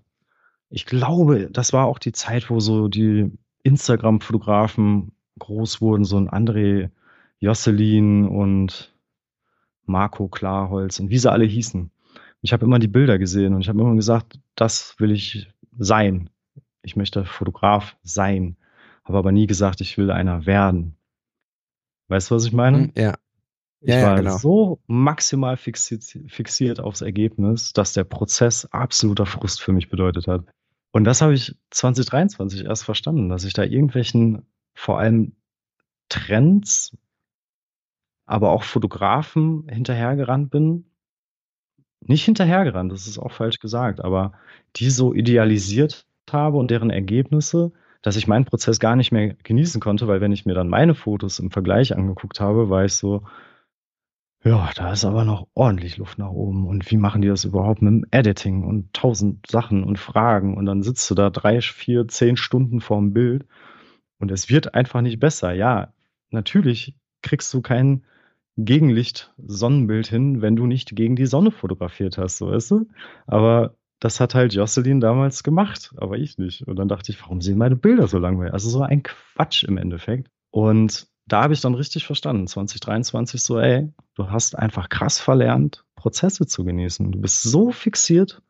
ich glaube, das war auch die Zeit, wo so die Instagram-Fotografen groß wurden, so ein André Josselin und Marco Klarholz und wie sie alle hießen. Ich habe immer die Bilder gesehen und ich habe immer gesagt, das will ich sein. Ich möchte Fotograf sein. Habe aber nie gesagt, ich will einer werden. Weißt du, was ich meine? Hm, Ja. Ich Ja, ja, war genau. so maximal fixiert, fixiert aufs Ergebnis, dass der Prozess absoluter Frust für mich bedeutet hat. Und das habe ich 2023 erst verstanden, dass ich da irgendwelchen, vor allem Trends aber auch Fotografen hinterhergerannt bin. Nicht hinterhergerannt, das ist auch falsch gesagt, aber die so idealisiert habe und deren Ergebnisse, dass ich meinen Prozess gar nicht mehr genießen konnte, weil wenn ich mir dann meine Fotos im Vergleich angeguckt habe, war ich so, ja, da ist aber noch ordentlich Luft nach oben. Und wie machen die das überhaupt mit dem Editing und tausend Sachen und Fragen? Und dann sitzt du da drei, vier, zehn Stunden vorm Bild und es wird einfach nicht besser. Ja, natürlich kriegst du kein Gegenlicht-Sonnenbild hin, wenn du nicht gegen die Sonne fotografiert hast, so weißt du? Aber das hat halt Jocelyn damals gemacht, aber ich nicht. Und dann dachte ich, warum sehen meine Bilder so langweilig? Also so ein Quatsch im Endeffekt. Und da habe ich dann richtig verstanden, 2023 so, ey, du hast einfach krass verlernt, Prozesse zu genießen. Du bist so fixiert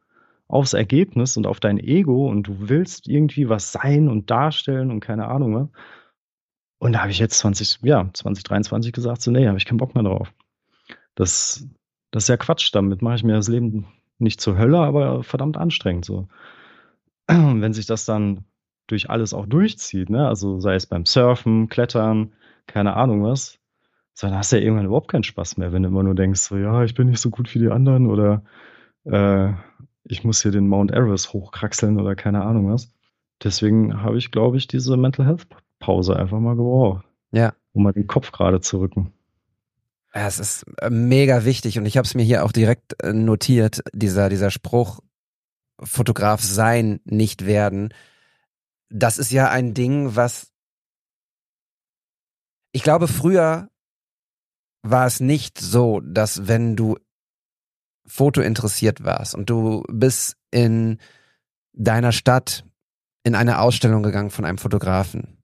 aufs Ergebnis und auf dein Ego und du willst irgendwie was sein und darstellen und keine Ahnung was. Und da habe ich jetzt 20, ja, 2023 gesagt, so, nee, habe ich keinen Bock mehr drauf. Das, das ist ja Quatsch, damit mache ich mir das Leben nicht zur Hölle, aber verdammt anstrengend so. Wenn sich das dann durch alles auch durchzieht, ne? Also sei es beim Surfen, Klettern, keine Ahnung was, dann hast du ja irgendwann überhaupt keinen Spaß mehr, wenn du immer nur denkst, so, ja, ich bin nicht so gut wie die anderen oder äh, ich muss hier den Mount Everest hochkraxeln oder keine Ahnung was. Deswegen habe ich, glaube ich, diese Mental Health Pause einfach mal gebraucht. Ja. Um mal den Kopf gerade zu rücken. Ja, es ist äh, mega wichtig und ich habe es mir hier auch direkt äh, notiert, dieser, dieser Spruch, Fotograf sein, nicht werden. Das ist ja ein Ding, was ich glaube, früher war es nicht so, dass wenn du Foto interessiert warst und du bist in deiner Stadt in eine Ausstellung gegangen von einem Fotografen,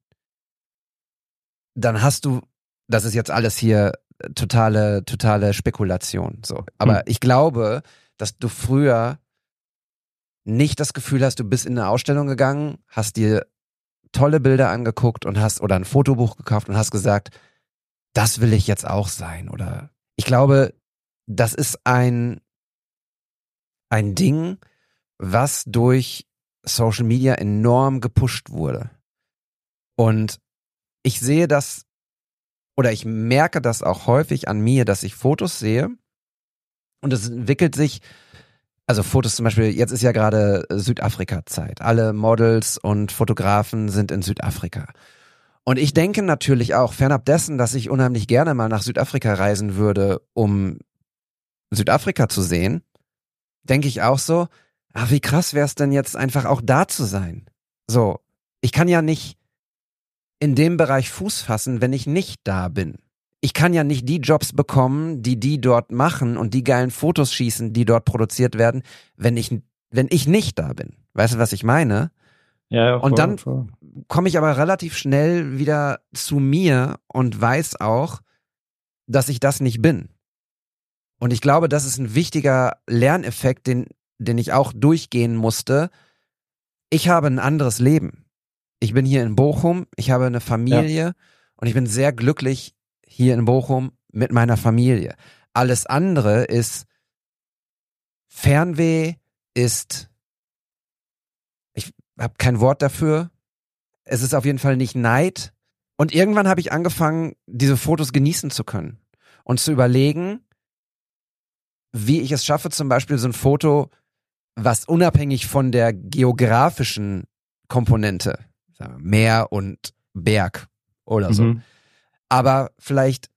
dann hast du, das ist jetzt alles hier totale, totale Spekulation, so. Aber hm. ich glaube, dass du früher nicht das Gefühl hast, du bist in eine Ausstellung gegangen, hast dir tolle Bilder angeguckt und hast oder ein Fotobuch gekauft und hast gesagt, das will ich jetzt auch sein oder ich glaube, das ist ein ein Ding, was durch Social Media enorm gepusht wurde. Und ich sehe das oder ich merke das auch häufig an mir, dass ich Fotos sehe und es entwickelt sich also Fotos zum Beispiel, jetzt ist ja gerade Südafrika-Zeit. Alle Models und Fotografen sind in Südafrika. Und ich denke natürlich auch, fernab dessen, dass ich unheimlich gerne mal nach Südafrika reisen würde, um Südafrika zu sehen, denke ich auch so, ach, wie krass wäre es denn jetzt einfach auch da zu sein? So, ich kann ja nicht in dem Bereich Fuß fassen, wenn ich nicht da bin ich kann ja nicht die Jobs bekommen, die die dort machen und die geilen Fotos schießen, die dort produziert werden, wenn ich, wenn ich nicht da bin. Weißt du, was ich meine? Ja, ja, voll, und dann komme ich aber relativ schnell wieder zu mir und weiß auch, dass ich das nicht bin. Und ich glaube, das ist ein wichtiger Lerneffekt, den, den ich auch durchgehen musste. Ich habe ein anderes Leben. Ich bin hier in Bochum, ich habe eine Familie ja. und ich bin sehr glücklich, hier in Bochum mit meiner Familie. Alles andere ist Fernweh, ist, ich habe kein Wort dafür. Es ist auf jeden Fall nicht Neid. Und irgendwann habe ich angefangen, diese Fotos genießen zu können und zu überlegen, wie ich es schaffe, zum Beispiel so ein Foto, was unabhängig von der geografischen Komponente, Meer und Berg oder so, mhm aber vielleicht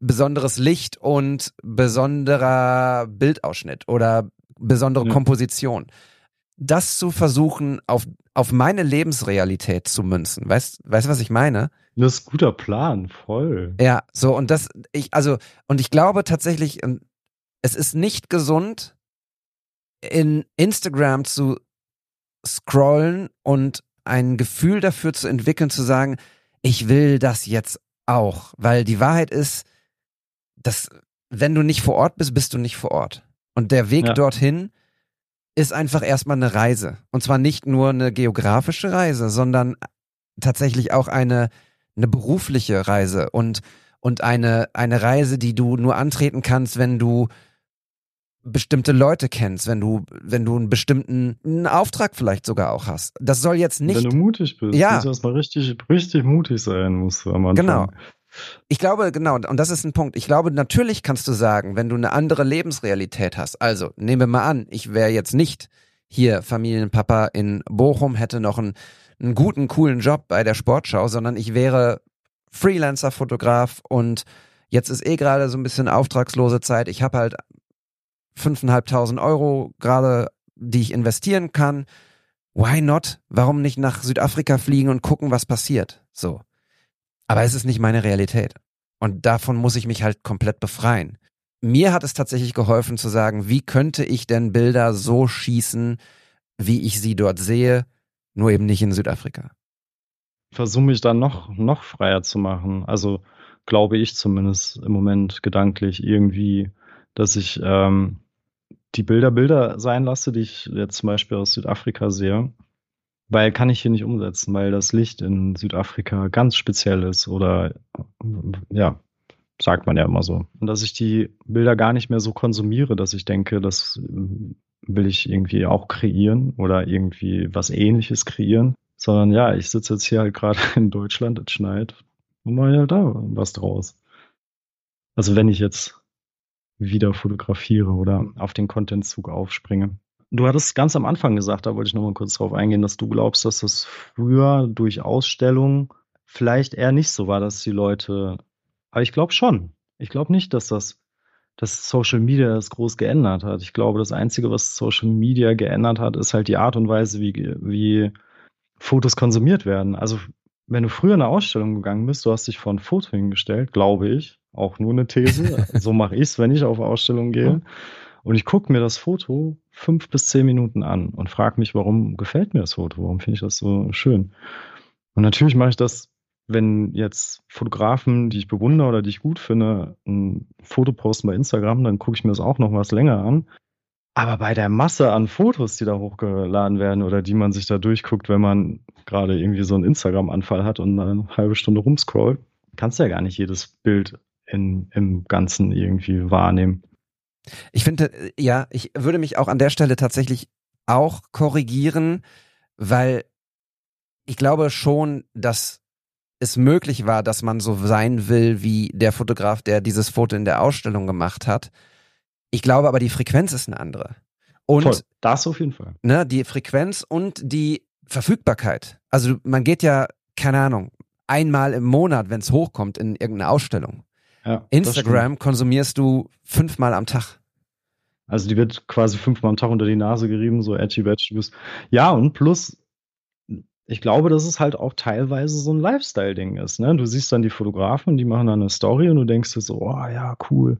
besonderes Licht und besonderer Bildausschnitt oder besondere ja. Komposition. Das zu versuchen, auf, auf meine Lebensrealität zu münzen. Weißt du, was ich meine? Das ist ein guter Plan, voll. Ja, so, und das, ich, also, und ich glaube tatsächlich, ähm, es ist nicht gesund, in Instagram zu scrollen und ein Gefühl dafür zu entwickeln, zu sagen, ich will das jetzt auch, weil die Wahrheit ist, dass wenn du nicht vor Ort bist, bist du nicht vor Ort. Und der Weg ja. dorthin ist einfach erstmal eine Reise. Und zwar nicht nur eine geografische Reise, sondern tatsächlich auch eine, eine berufliche Reise und, und eine, eine Reise, die du nur antreten kannst, wenn du bestimmte Leute kennst, wenn du, wenn du einen bestimmten einen Auftrag vielleicht sogar auch hast. Das soll jetzt nicht. Wenn du mutig bist, ja. musst du erstmal richtig, richtig mutig sein, musst du am Anfang. Genau. Ich glaube, genau, und das ist ein Punkt. Ich glaube, natürlich kannst du sagen, wenn du eine andere Lebensrealität hast. Also, nehmen wir mal an, ich wäre jetzt nicht hier Familienpapa in Bochum, hätte noch einen, einen guten, coolen Job bei der Sportschau, sondern ich wäre Freelancer-Fotograf und jetzt ist eh gerade so ein bisschen auftragslose Zeit. Ich habe halt fünfeinhalbtausend Euro gerade, die ich investieren kann. Why not? Warum nicht nach Südafrika fliegen und gucken, was passiert? So. Aber es ist nicht meine Realität. Und davon muss ich mich halt komplett befreien. Mir hat es tatsächlich geholfen zu sagen, wie könnte ich denn Bilder so schießen, wie ich sie dort sehe, nur eben nicht in Südafrika. Versuche mich dann noch, noch freier zu machen. Also glaube ich zumindest im Moment gedanklich irgendwie, dass ich ähm, die Bilder Bilder sein lasse, die ich jetzt zum Beispiel aus Südafrika sehe. Weil kann ich hier nicht umsetzen, weil das Licht in Südafrika ganz speziell ist oder ja, sagt man ja immer so. Und dass ich die Bilder gar nicht mehr so konsumiere, dass ich denke, das will ich irgendwie auch kreieren oder irgendwie was ähnliches kreieren. Sondern ja, ich sitze jetzt hier halt gerade in Deutschland, es schneit und mache halt da was draus. Also wenn ich jetzt wieder fotografiere oder auf den Contentzug aufspringe. Du hattest ganz am Anfang gesagt, da wollte ich nochmal kurz drauf eingehen, dass du glaubst, dass das früher durch Ausstellungen vielleicht eher nicht so war, dass die Leute, aber ich glaube schon. Ich glaube nicht, dass das, dass Social Media das groß geändert hat. Ich glaube, das Einzige, was Social Media geändert hat, ist halt die Art und Weise, wie, wie Fotos konsumiert werden. Also, wenn du früher in eine Ausstellung gegangen bist, du hast dich vor ein Foto hingestellt, glaube ich, auch nur eine These. so mache ich es, wenn ich auf Ausstellungen gehe. Und ich gucke mir das Foto fünf bis zehn Minuten an und frage mich, warum gefällt mir das Foto? Warum finde ich das so schön? Und natürlich mache ich das, wenn jetzt Fotografen, die ich bewundere oder die ich gut finde, ein Foto posten bei Instagram, dann gucke ich mir das auch noch was länger an. Aber bei der Masse an Fotos, die da hochgeladen werden oder die man sich da durchguckt, wenn man gerade irgendwie so einen Instagram-Anfall hat und eine halbe Stunde rumscrollt, kannst du ja gar nicht jedes Bild in, im Ganzen irgendwie wahrnehmen. Ich finde, ja, ich würde mich auch an der Stelle tatsächlich auch korrigieren, weil ich glaube schon, dass es möglich war, dass man so sein will wie der Fotograf, der dieses Foto in der Ausstellung gemacht hat. Ich glaube aber, die Frequenz ist eine andere. Und Voll, das auf jeden Fall. Ne, die Frequenz und die Verfügbarkeit. Also man geht ja, keine Ahnung, einmal im Monat, wenn es hochkommt, in irgendeine Ausstellung. Ja, Instagram konsumierst du fünfmal am Tag. Also die wird quasi fünfmal am Tag unter die Nase gerieben, so edgy badge. Du bist. Ja, und plus, ich glaube, dass es halt auch teilweise so ein Lifestyle-Ding ist. Ne? Du siehst dann die Fotografen, die machen dann eine Story und du denkst dir so, oh ja, cool,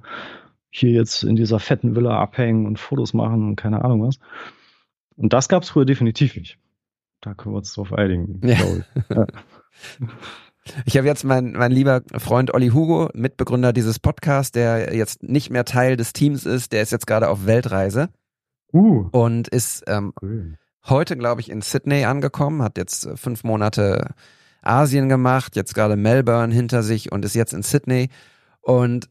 hier jetzt in dieser fetten Villa abhängen und Fotos machen und keine Ahnung was. Und das gab es früher definitiv nicht. Da können wir uns drauf einigen, ja. glaube ich. Ja. Ich habe jetzt mein, mein lieber Freund Olli Hugo, Mitbegründer dieses Podcasts, der jetzt nicht mehr Teil des Teams ist, der ist jetzt gerade auf Weltreise uh. und ist ähm, cool. heute, glaube ich, in Sydney angekommen, hat jetzt äh, fünf Monate Asien gemacht, jetzt gerade Melbourne hinter sich und ist jetzt in Sydney. Und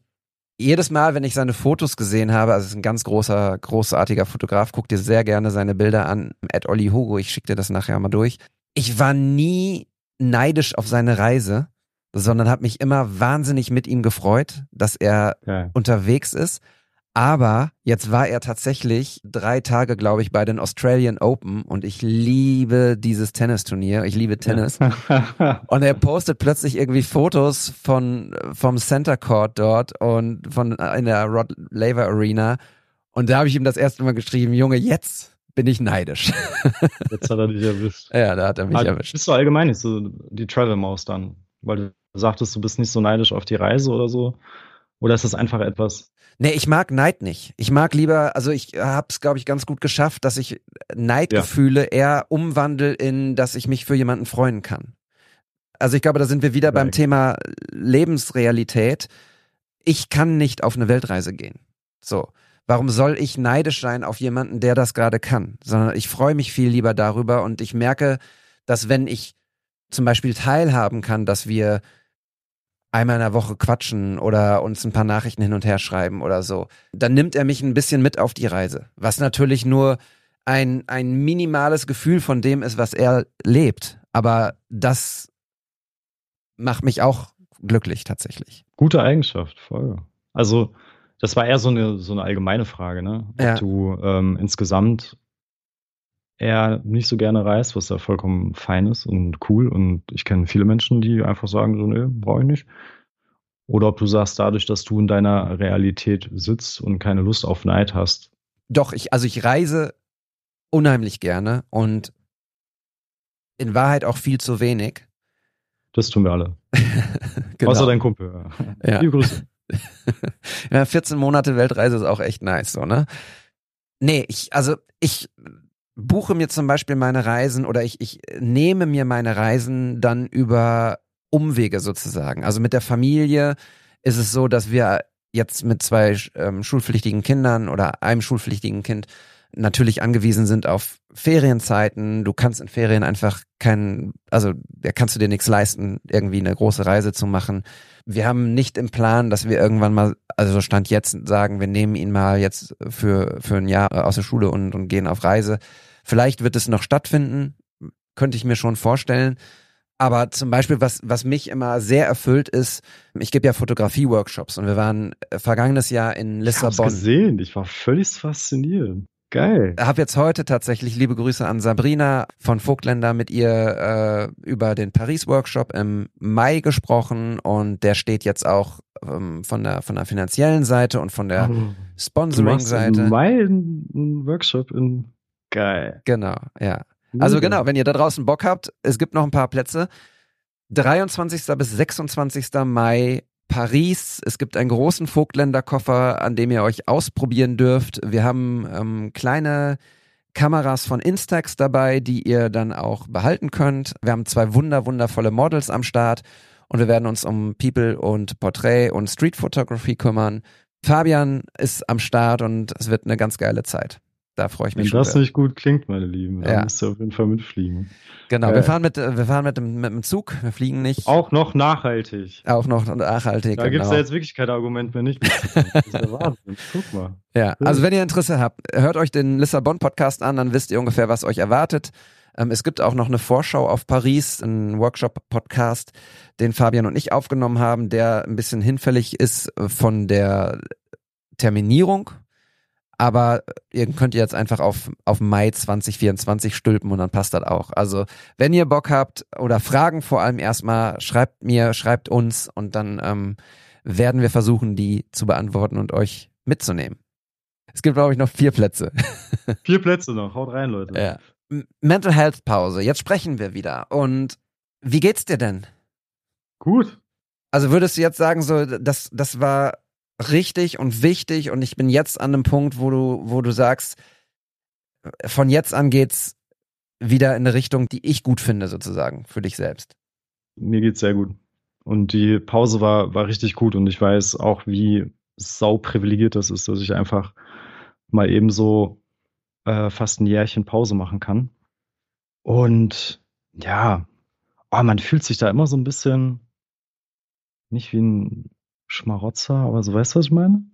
jedes Mal, wenn ich seine Fotos gesehen habe, also ist ein ganz großer, großartiger Fotograf, guck dir sehr gerne seine Bilder an, at Olli Hugo, ich schicke dir das nachher mal durch. Ich war nie neidisch auf seine Reise, sondern habe mich immer wahnsinnig mit ihm gefreut, dass er ja. unterwegs ist. Aber jetzt war er tatsächlich drei Tage, glaube ich, bei den Australian Open und ich liebe dieses Tennisturnier. Ich liebe Tennis. Ja. und er postet plötzlich irgendwie Fotos von vom Center Court dort und von in der Rod Laver Arena. Und da habe ich ihm das erste Mal geschrieben, Junge, jetzt bin ich neidisch. Jetzt hat er dich erwischt. Ja, da hat er mich Aber erwischt. Bist du allgemein nicht so die Travel-Maus dann? Weil du sagtest, du bist nicht so neidisch auf die Reise oder so? Oder ist das einfach etwas? Nee, ich mag Neid nicht. Ich mag lieber, also ich habe es, glaube ich, ganz gut geschafft, dass ich Neidgefühle ja. eher umwandle in, dass ich mich für jemanden freuen kann. Also ich glaube, da sind wir wieder Nein. beim Thema Lebensrealität. Ich kann nicht auf eine Weltreise gehen. So. Warum soll ich neidisch sein auf jemanden, der das gerade kann? Sondern ich freue mich viel lieber darüber und ich merke, dass wenn ich zum Beispiel teilhaben kann, dass wir einmal in der Woche quatschen oder uns ein paar Nachrichten hin und her schreiben oder so, dann nimmt er mich ein bisschen mit auf die Reise. Was natürlich nur ein, ein minimales Gefühl von dem ist, was er lebt. Aber das macht mich auch glücklich tatsächlich. Gute Eigenschaft, voll. Also, das war eher so eine, so eine allgemeine Frage, ne? Ob Ja. du ähm, insgesamt eher nicht so gerne reist, was da vollkommen fein ist und cool. Und ich kenne viele Menschen, die einfach sagen, so, nee, brauche ich nicht. Oder ob du sagst, dadurch, dass du in deiner Realität sitzt und keine Lust auf Neid hast. Doch, ich, also ich reise unheimlich gerne und in Wahrheit auch viel zu wenig. Das tun wir alle. Genau. Außer dein Kumpel. Ja. Liebe Grüße. Ja, 14 Monate Weltreise ist auch echt nice, so, ne? Nee, ich, also ich buche mir zum Beispiel meine Reisen oder ich, ich nehme mir meine Reisen dann über Umwege sozusagen. Also mit der Familie ist es so, dass wir jetzt mit zwei ähm, schulpflichtigen Kindern oder einem schulpflichtigen Kind natürlich angewiesen sind auf Ferienzeiten. Du kannst in Ferien einfach keinen, also da kannst du dir nichts leisten, irgendwie eine große Reise zu machen. Wir haben nicht im Plan, dass wir irgendwann mal, also Stand jetzt sagen, wir nehmen ihn mal jetzt für, für ein Jahr aus der Schule und, und gehen auf Reise. Vielleicht wird es noch stattfinden, könnte ich mir schon vorstellen. Aber zum Beispiel, was, was mich immer sehr erfüllt ist, ich gebe ja Fotografie-Workshops und wir waren vergangenes Jahr in Ich hab's Lissabon. gesehen. Ich war völlig fasziniert. Geil. habe jetzt heute tatsächlich liebe Grüße an Sabrina von Vogtländer mit ihr äh, über den Paris-Workshop im Mai gesprochen und der steht jetzt auch ähm, von der von der finanziellen Seite und von der Oh, du machst im Sponsoring-Seite. Mai einen Workshop in. Geil. Genau, ja. Also genau, wenn ihr da draußen Bock habt, es gibt noch ein paar Plätze. 23. bis 26. Mai Paris. Es gibt einen großen Vogtländer-Koffer, an dem ihr euch ausprobieren dürft. Wir haben ähm, kleine Kameras von Instax dabei, die ihr dann auch behalten könnt. Wir haben zwei wunder wundervolle Models am Start und wir werden uns um People und Portrait und Street Photography kümmern. Fabian ist am Start und es wird eine ganz geile Zeit. Da freue ich mich Wenn schon. das sehr. nicht gut klingt, meine Lieben, dann Ja. müsst ihr auf jeden Fall mitfliegen. Genau, Geil. wir fahren mit, äh, wir fahren mit dem, mit dem Zug, wir fliegen nicht. Auch noch nachhaltig. Auch noch nachhaltig. Da genau. ja jetzt wirklich kein Argument mehr nicht. Das ist der Wahnsinn. Guck mal. Ja, also wenn ihr Interesse habt, hört euch den Lissabon-Podcast an, dann wisst ihr ungefähr, was euch erwartet. Ähm, es gibt auch noch eine Vorschau auf Paris, einen Workshop-Podcast, den Fabian und ich aufgenommen haben, der ein bisschen hinfällig ist äh, von der Terminierung. Aber ihr könnt ihr jetzt einfach auf, auf Mai 2024 stülpen und dann passt das auch. Also, wenn ihr Bock habt oder Fragen vor allem erstmal, schreibt mir, schreibt uns und dann ähm, werden wir versuchen, die zu beantworten und euch mitzunehmen. Es gibt, glaube ich, noch vier Plätze. Vier Plätze noch. Haut rein, Leute. Ja. Mental Health Pause. Jetzt sprechen wir wieder. Und wie geht's dir denn? Gut. Also würdest du jetzt sagen, so, das, das war richtig und wichtig und ich bin jetzt an einem Punkt, wo du, wo du sagst, von jetzt an geht's wieder in eine Richtung, die ich gut finde, sozusagen, für dich selbst. Mir geht's sehr gut. Und die Pause war, war richtig gut und ich weiß auch, wie sau privilegiert das ist, dass ich einfach mal eben so äh, fast ein Jährchen Pause machen kann. Und ja, oh, man fühlt sich da immer so ein bisschen nicht wie ein Schmarotzer, aber so weißt du, was ich meine?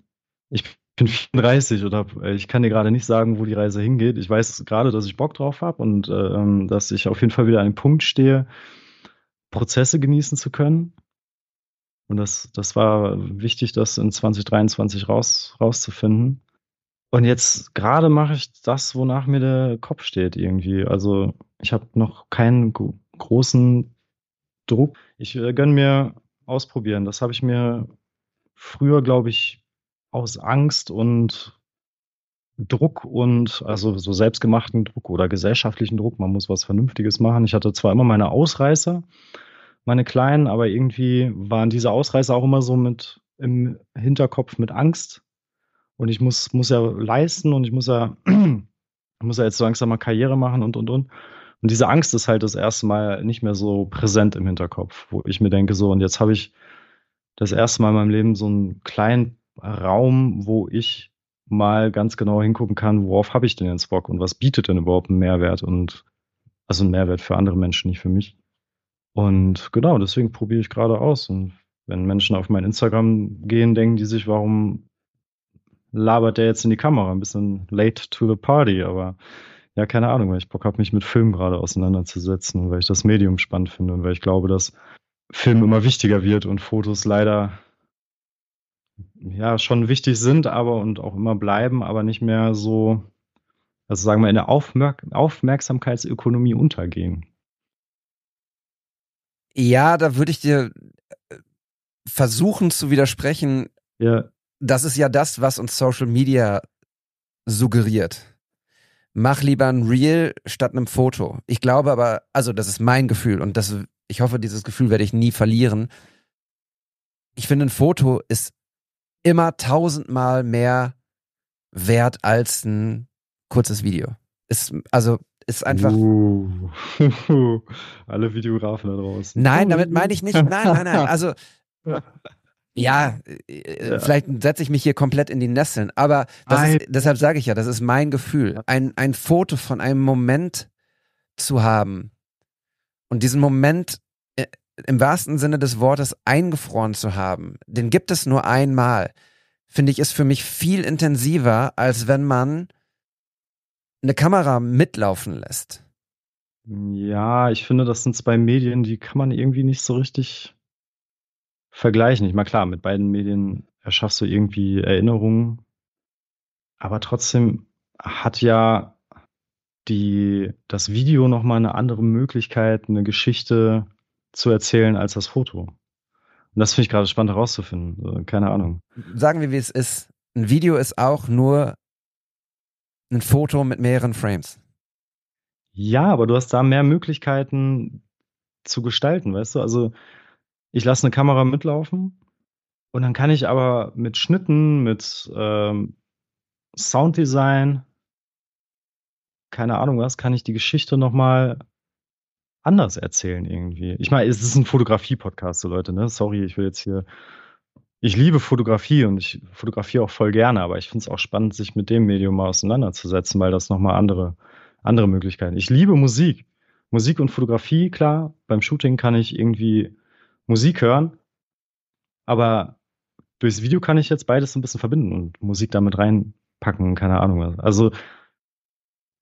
Ich bin 34 oder äh, ich kann dir gerade nicht sagen, wo die Reise hingeht. Ich weiß gerade, dass ich Bock drauf habe und äh, ähm, dass ich auf jeden Fall wieder an einem Punkt stehe, Prozesse genießen zu können. Und das, das war wichtig, das in 2023 raus, rauszufinden. Und jetzt gerade mache ich das, wonach mir der Kopf steht irgendwie. Also ich habe noch keinen gro- großen Druck. Ich äh, gönn mir ausprobieren. Das habe ich mir früher, glaube ich, aus Angst und Druck und also so selbstgemachten Druck oder gesellschaftlichen Druck. Man muss was Vernünftiges machen. Ich hatte zwar immer meine Ausreißer, meine kleinen, aber irgendwie waren diese Ausreißer auch immer so mit im Hinterkopf mit Angst. Und ich muss, muss ja leisten und ich muss ja, muss ja jetzt so langsam mal Karriere machen und und und. Und diese Angst ist halt das erste Mal nicht mehr so präsent im Hinterkopf, wo ich mir denke, so, und jetzt habe ich das erste Mal in meinem Leben so einen kleinen Raum, wo ich mal ganz genau hingucken kann, worauf habe ich denn jetzt Bock und was bietet denn überhaupt einen Mehrwert und also einen Mehrwert für andere Menschen, nicht für mich. Und genau, deswegen probiere ich gerade aus. Und wenn Menschen auf mein Instagram gehen, denken die sich, warum labert der jetzt in die Kamera? Ein bisschen late to the party, aber ja, keine Ahnung, weil ich Bock habe, mich mit Film gerade auseinanderzusetzen und weil ich das Medium spannend finde und weil ich glaube, dass Film immer wichtiger wird und Fotos leider ja schon wichtig sind, aber und auch immer bleiben, aber nicht mehr so, also sagen wir, in der Aufmerk Aufmerksamkeitsökonomie untergehen. Ja, da würde ich dir äh, versuchen zu widersprechen. Ja. Das ist ja das, was uns Social Media suggeriert. Mach lieber ein Reel statt einem Foto. Ich glaube aber, also das ist mein Gefühl und das, ich hoffe, dieses Gefühl werde ich nie verlieren. Ich finde, ein Foto ist immer tausendmal mehr wert als ein kurzes Video. Ist, also ist einfach. Uh, alle Videografen da draußen. Nein, damit meine ich nicht. Nein, nein, nein. Also ja, ja. vielleicht setze ich mich hier komplett in die Nesseln, aber ist, deshalb sage ich ja, das ist mein Gefühl. Ein, ein Foto von einem Moment zu haben und diesen Moment äh, im wahrsten Sinne des Wortes eingefroren zu haben, den gibt es nur einmal, finde ich, ist für mich viel intensiver, als wenn man eine Kamera mitlaufen lässt. Ja, ich finde, das sind zwei Medien, die kann man irgendwie nicht so richtig vergleichen. Ich meine, klar, mit beiden Medien erschaffst du irgendwie Erinnerungen, aber trotzdem hat ja die, das Video nochmal eine andere Möglichkeit, eine Geschichte zu erzählen als das Foto. Und das finde ich gerade spannend herauszufinden. Keine Ahnung. Sagen wir, wie es ist. Ein Video ist auch nur ein Foto mit mehreren Frames. Ja, aber du hast da mehr Möglichkeiten zu gestalten, weißt du? Also ich lasse eine Kamera mitlaufen und dann kann ich aber mit Schnitten, mit ähm, Sounddesign, keine Ahnung was, kann ich die Geschichte nochmal anders erzählen irgendwie. Ich meine, es ist ein Fotografie-Podcast, so Leute, ne? Sorry, ich will jetzt hier. Ich liebe Fotografie und ich fotografiere auch voll gerne, aber ich finde es auch spannend, sich mit dem Medium mal auseinanderzusetzen, weil das nochmal andere, andere Möglichkeiten. Ich liebe Musik. Musik und Fotografie, klar. Beim Shooting kann ich irgendwie Musik hören, aber durchs Video kann ich jetzt beides ein bisschen verbinden und Musik damit reinpacken, keine Ahnung was. Also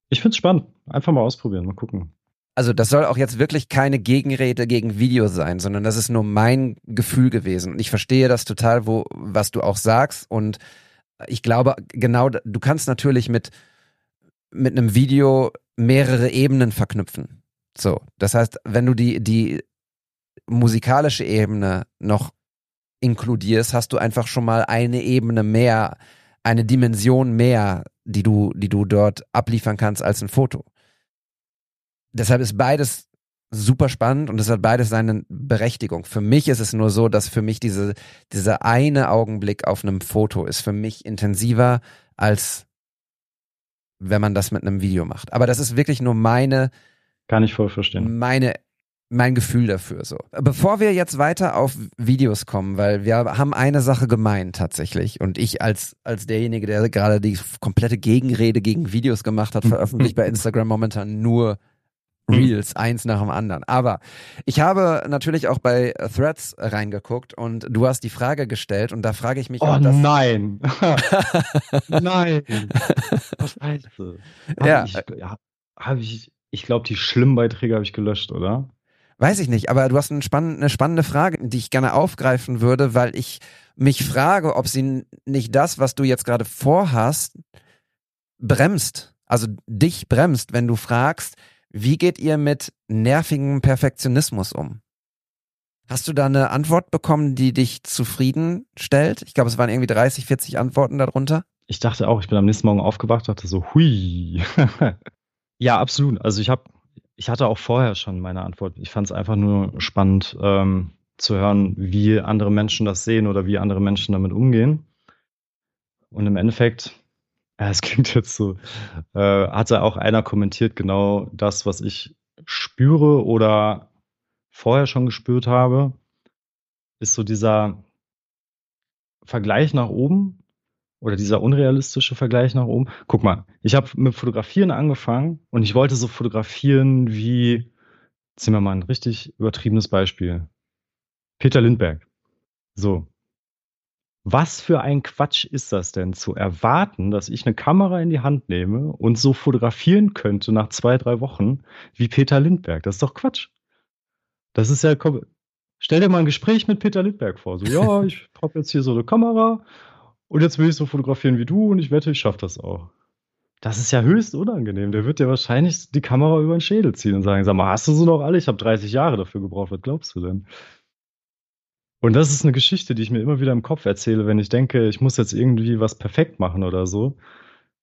ich finde es spannend. Einfach mal ausprobieren, mal gucken. Also das soll auch jetzt wirklich keine Gegenrede gegen Video sein, sondern das ist nur mein Gefühl gewesen. Und ich verstehe das total, wo, was du auch sagst. Und ich glaube, genau, du kannst natürlich mit, mit einem Video mehrere Ebenen verknüpfen. So. Das heißt, wenn du die, die musikalische Ebene noch inkludierst, hast du einfach schon mal eine Ebene mehr, eine Dimension mehr, die du, die du dort abliefern kannst als ein Foto. Deshalb ist beides super spannend und es hat beides seine Berechtigung. Für mich ist es nur so, dass für mich diese, dieser eine Augenblick auf einem Foto ist für mich intensiver als wenn man das mit einem Video macht. Aber das ist wirklich nur meine, kann ich voll verstehen. Meine mein Gefühl dafür so. Bevor wir jetzt weiter auf Videos kommen, weil wir haben eine Sache gemeint tatsächlich und ich als als derjenige, der gerade die komplette Gegenrede gegen Videos gemacht hat, veröffentlicht bei Instagram momentan nur Reels, eins nach dem anderen. Aber ich habe natürlich auch bei Threads reingeguckt und du hast die Frage gestellt und da frage ich mich. Oh nein. nein. Was Scheiße. Hab ja. Ich, ja, ich, ich glaube, die schlimmen Beiträge habe ich gelöscht, oder? Weiß ich nicht, aber du hast eine spannende, eine spannende Frage, die ich gerne aufgreifen würde, weil ich mich frage, ob sie nicht das, was du jetzt gerade vorhast, bremst. Also dich bremst, wenn du fragst, wie geht ihr mit nervigem Perfektionismus um? Hast du da eine Antwort bekommen, die dich zufriedenstellt? Ich glaube, es waren irgendwie 30, 40 Antworten darunter. Ich dachte auch, ich bin am nächsten Morgen aufgewacht, dachte so, hui. ja, absolut. Also ich habe ich hatte auch vorher schon meine Antwort. Ich fand es einfach nur spannend ähm, zu hören, wie andere Menschen das sehen oder wie andere Menschen damit umgehen. Und im Endeffekt, es klingt jetzt so, äh, hatte auch einer kommentiert genau das, was ich spüre oder vorher schon gespürt habe, ist so dieser Vergleich nach oben oder dieser unrealistische Vergleich nach oben. Guck mal, ich habe mit Fotografieren angefangen und ich wollte so fotografieren wie, ziehen wir mal ein richtig übertriebenes Beispiel. Peter Lindberg. So. Was für ein Quatsch ist das denn, zu erwarten, dass ich eine Kamera in die Hand nehme und so fotografieren könnte nach zwei, drei Wochen wie Peter Lindberg? Das ist doch Quatsch. Das ist ja, Stell dir mal ein Gespräch mit Peter Littberg vor. So, ja, ich habe jetzt hier so eine Kamera und jetzt will ich so fotografieren wie du und ich wette, ich schaffe das auch. Das ist ja höchst unangenehm. Der wird dir wahrscheinlich die Kamera über den Schädel ziehen und sagen, sag mal, hast du so noch alle? Ich habe 30 Jahre dafür gebraucht. Was glaubst du denn? Und das ist eine Geschichte, die ich mir immer wieder im Kopf erzähle, wenn ich denke, ich muss jetzt irgendwie was perfekt machen oder so.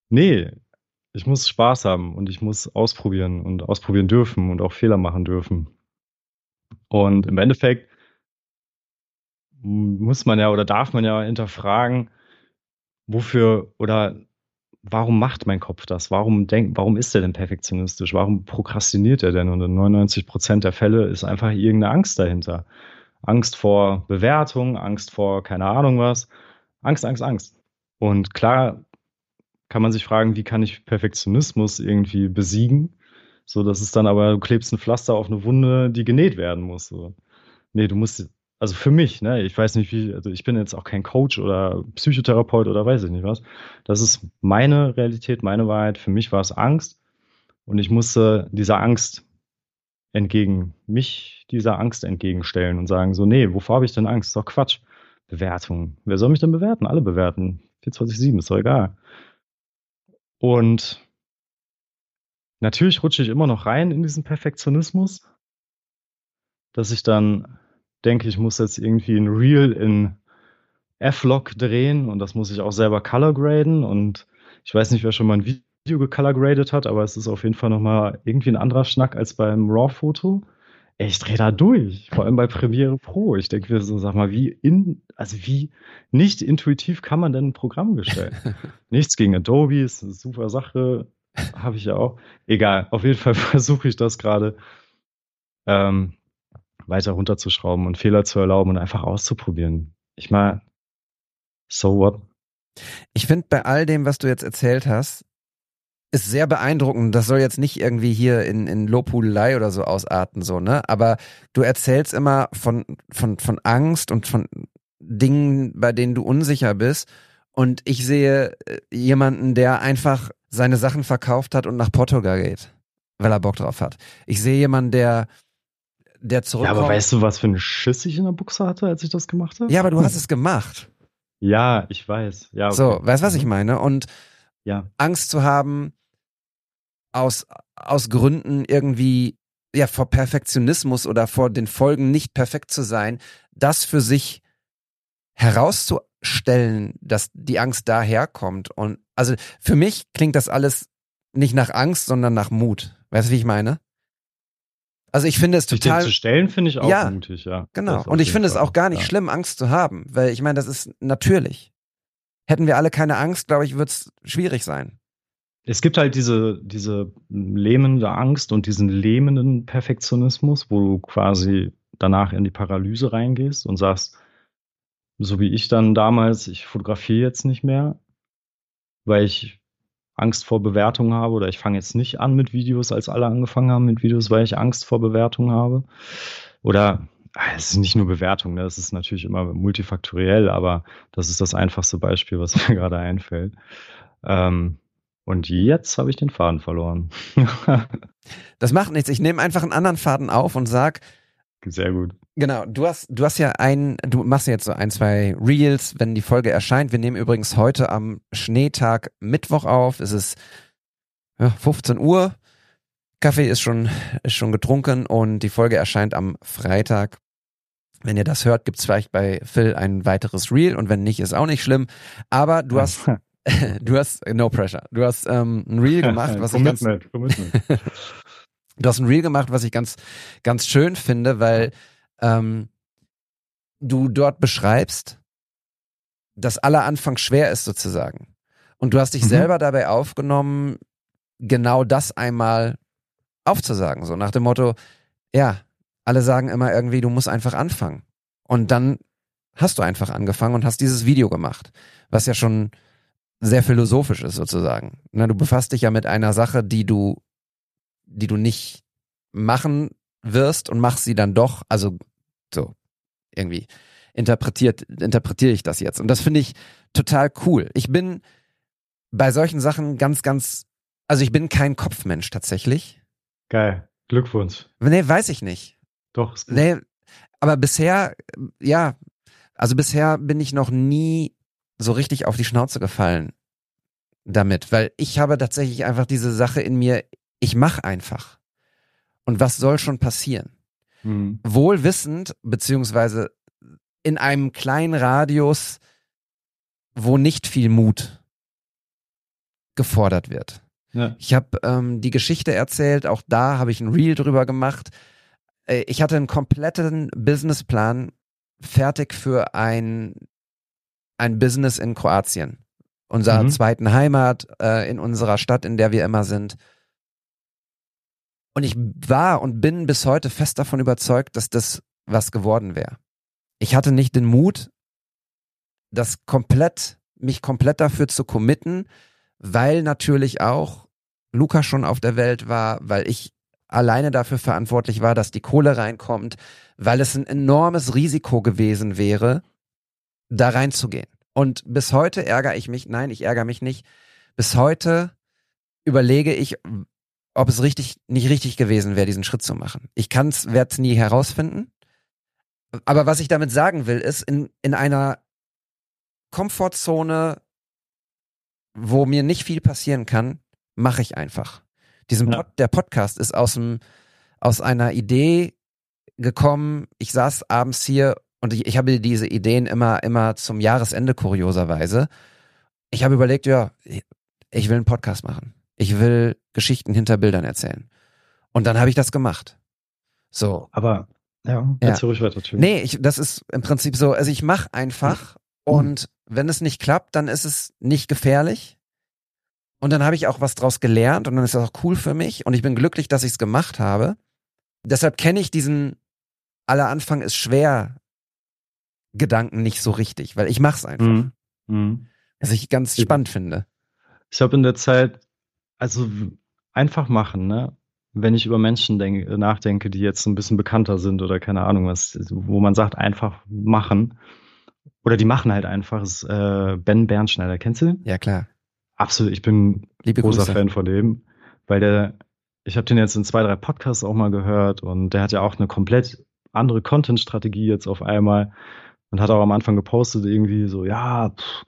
Nee, ich muss Spaß haben und ich muss ausprobieren und ausprobieren dürfen und auch Fehler machen dürfen. Und im Endeffekt muss man ja oder darf man ja hinterfragen, wofür oder warum macht mein Kopf das? Warum denkt, warum ist er denn perfektionistisch? Warum prokrastiniert er denn? Und in 99 Prozent der Fälle ist einfach irgendeine Angst dahinter. Angst vor Bewertung, Angst vor keine Ahnung was. Angst, Angst, Angst. Und klar kann man sich fragen, wie kann ich Perfektionismus irgendwie besiegen? So, dass es dann aber, du klebst ein Pflaster auf eine Wunde, die genäht werden muss. So. Nee, du musst also für mich, ne, ich weiß nicht wie, also ich bin jetzt auch kein Coach oder Psychotherapeut oder weiß ich nicht was. Das ist meine Realität, meine Wahrheit. Für mich war es Angst und ich musste dieser Angst entgegen, mich dieser Angst entgegenstellen und sagen so, nee, wovor habe ich denn Angst? ist doch Quatsch. Bewertung. Wer soll mich denn bewerten? Alle bewerten. 24-7, ist doch egal. Und natürlich rutsche ich immer noch rein in diesen Perfektionismus, dass ich dann denke, ich muss jetzt irgendwie ein Reel in F-Log drehen und das muss ich auch selber color graden und ich weiß nicht, wer schon mal ein Video gecolor graded hat, aber es ist auf jeden Fall nochmal irgendwie ein anderer Schnack als beim RAW-Foto. Ich drehe da durch, vor allem bei Premiere Pro. Ich denke mir so, sag mal, wie in, also wie nicht intuitiv kann man denn ein Programm gestalten? Nichts gegen Adobe, ist eine super Sache, habe ich ja auch. Egal, auf jeden Fall versuche ich das gerade. Ähm, weiter runterzuschrauben und Fehler zu erlauben und einfach auszuprobieren. Ich meine, so what? Ich finde bei all dem, was du jetzt erzählt hast, ist sehr beeindruckend. Das soll jetzt nicht irgendwie hier in, in Lobhudelei oder so ausarten, so, ne? Aber du erzählst immer von, von, von Angst und von Dingen, bei denen du unsicher bist. Und ich sehe äh, jemanden, der einfach seine Sachen verkauft hat und nach Portugal geht, weil er Bock drauf hat. Ich sehe jemanden, der der zurückkommt. Ja, aber weißt du, was für eine Schiss ich in der Buchse hatte, als ich das gemacht habe? Ja, aber du hast es gemacht. Ja, ich weiß. Ja, okay. So, weißt du, was ich meine? Und ja. Angst zu haben, aus, aus Gründen irgendwie, ja, vor Perfektionismus oder vor den Folgen nicht perfekt zu sein, das für sich herauszustellen, dass die Angst daherkommt. Und also für mich klingt das alles nicht nach Angst, sondern nach Mut. Weißt du, wie ich meine? Also ich finde es total. Sich zu stellen finde ich auch ja, mutig, ja. Genau. Und ich finde es auch gar nicht ja. schlimm, Angst zu haben, weil ich meine, das ist natürlich. Hätten wir alle keine Angst, glaube ich, würde es schwierig sein. Es gibt halt diese, diese lähmende Angst und diesen lähmenden Perfektionismus, wo du quasi danach in die Paralyse reingehst und sagst, so wie ich dann damals, ich fotografiere jetzt nicht mehr, weil ich Angst vor Bewertung habe oder ich fange jetzt nicht an mit Videos, als alle angefangen haben mit Videos, weil ich Angst vor Bewertung habe. Oder ah, es ist nicht nur Bewertung, ne? das ist natürlich immer multifaktoriell, aber das ist das einfachste Beispiel, was mir gerade einfällt. Ähm, und jetzt habe ich den Faden verloren. das macht nichts. Ich nehme einfach einen anderen Faden auf und sag. Sehr gut. Genau, du hast, du hast ja ein, du machst jetzt so ein, zwei Reels, wenn die Folge erscheint. Wir nehmen übrigens heute am Schneetag Mittwoch auf. Es ist ja, 15 Uhr. Kaffee ist schon, ist schon getrunken und die Folge erscheint am Freitag. Wenn ihr das hört, gibt's vielleicht bei Phil ein weiteres Reel und wenn nicht, ist auch nicht schlimm. Aber du hast, du hast, no pressure. Du hast ähm, ein Reel gemacht, was ich ganz, du hast ein Reel gemacht, was ich ganz, ganz schön finde, weil ähm, du dort beschreibst, dass aller Anfang schwer ist sozusagen. Und du hast dich mhm. selber dabei aufgenommen, genau das einmal aufzusagen. So nach dem Motto, ja, alle sagen immer irgendwie, du musst einfach anfangen. Und dann hast du einfach angefangen und hast dieses Video gemacht, was ja schon sehr philosophisch ist sozusagen. Na, du befasst dich ja mit einer Sache, die du, die du nicht machen wirst und machst sie dann doch, also so irgendwie interpretiert, interpretiere ich das jetzt. Und das finde ich total cool. Ich bin bei solchen Sachen ganz, ganz, also ich bin kein Kopfmensch tatsächlich. Geil. Glückwunsch. Nee, weiß ich nicht. Doch, ist gut. Nee, aber bisher, ja, also bisher bin ich noch nie so richtig auf die Schnauze gefallen damit, weil ich habe tatsächlich einfach diese Sache in mir, ich mach einfach. Und was soll schon passieren? Mhm. Wohl wissend, beziehungsweise in einem kleinen Radius, wo nicht viel Mut gefordert wird. Ja. Ich habe ähm, die Geschichte erzählt, auch da habe ich ein Reel drüber gemacht. Äh, ich hatte einen kompletten Businessplan fertig für ein, ein Business in Kroatien. Unserer Mhm. zweiten Heimat, äh, in unserer Stadt, in der wir immer sind. Und ich war und bin bis heute fest davon überzeugt, dass das was geworden wäre. Ich hatte nicht den Mut, das komplett, mich komplett dafür zu committen, weil natürlich auch Luca schon auf der Welt war, weil ich alleine dafür verantwortlich war, dass die Kohle reinkommt, weil es ein enormes Risiko gewesen wäre, da reinzugehen. Und bis heute ärgere ich mich, nein, ich ärgere mich nicht. Bis heute überlege ich, ob es richtig, nicht richtig gewesen wäre, diesen Schritt zu machen. Ich kann's, werde es nie herausfinden. Aber was ich damit sagen will, ist, in, in einer Komfortzone, wo mir nicht viel passieren kann, mache ich einfach. Diesen Ja. Pod, der Podcast ist aus dem, aus einer Idee gekommen. Ich saß abends hier und ich, ich habe diese Ideen immer, immer zum Jahresende kurioserweise. Ich habe überlegt, ja, ich will einen Podcast machen. Ich will Geschichten hinter Bildern erzählen. Und dann habe ich das gemacht. So. Aber ja, Ja. ruhig weiter. Nee, ich, das ist im Prinzip so, also ich mache einfach und wenn es nicht klappt, dann ist es nicht gefährlich. Und dann habe ich auch was draus gelernt und dann ist das auch cool für mich und ich bin glücklich, dass ich es gemacht habe. Deshalb kenne ich diesen aller Anfang ist schwer Gedanken nicht so richtig, weil ich mach's einfach. Mhm. Mhm. Was ich ganz spannend finde. Ich habe in der Zeit, also einfach machen, ne? Wenn ich über Menschen denke, nachdenke, die jetzt ein bisschen bekannter sind oder keine Ahnung was, wo man sagt, einfach machen. Oder die machen halt einfach, ist äh, Ben Bernschneider. Kennst du den? Ja, klar. Absolut, ich bin Liebe großer Grüße. Fan von dem, weil der, ich habe den jetzt in zwei, drei Podcasts auch mal gehört und der hat ja auch eine komplett andere Content-Strategie jetzt auf einmal und hat auch am Anfang gepostet irgendwie so, ja, pff,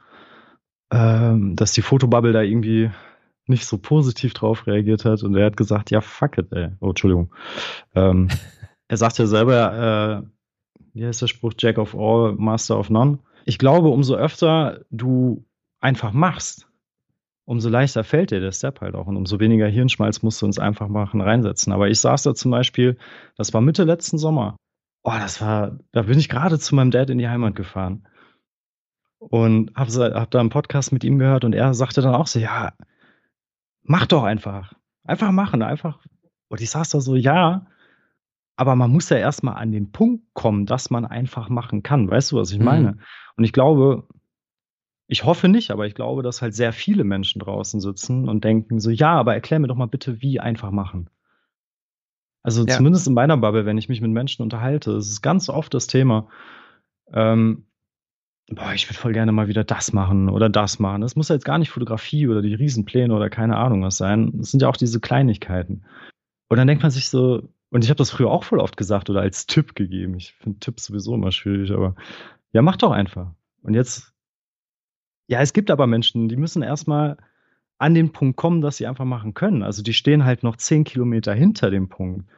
ähm, dass die Fotobubble da irgendwie nicht so positiv drauf reagiert hat und er hat gesagt, ja, fuck it, ey. Oh, Entschuldigung. Ähm, er sagt ja selber, äh, wie heißt der Spruch, Jack of all, Master of none. Ich glaube, umso öfter du einfach machst, umso leichter fällt dir der Step halt auch und umso weniger Hirnschmalz musst du uns einfach machen reinsetzen. Aber ich saß da zum Beispiel, das war Mitte letzten Sommer. Oh, das war, da bin ich gerade zu meinem Dad in die Heimat gefahren und hab, so- hab da einen Podcast mit ihm gehört und er sagte dann auch so, ja, mach doch einfach. Einfach machen, einfach. Und ich saß da so, ja, aber man muss ja erstmal an den Punkt kommen, dass man einfach machen kann. Weißt du, was ich Mhm. meine? Und ich glaube, ich hoffe nicht, aber ich glaube, dass halt sehr viele Menschen draußen sitzen und denken so, ja, aber erklär mir doch mal bitte, wie einfach machen. Also Ja. zumindest in meiner Bubble, wenn ich mich mit Menschen unterhalte, ist es ganz oft das Thema, ähm, boah, ich würde voll gerne mal wieder das machen oder das machen. Das muss ja jetzt gar nicht Fotografie oder die Riesenpläne oder keine Ahnung was sein. Es sind ja auch diese Kleinigkeiten. Und dann denkt man sich so, und ich habe das früher auch voll oft gesagt oder als Tipp gegeben. Ich finde Tipps sowieso immer schwierig, aber ja, mach doch einfach. Und jetzt, ja, es gibt aber Menschen, die müssen erstmal an den Punkt kommen, dass sie einfach machen können. Also die stehen halt noch zehn Kilometer hinter dem Punkt.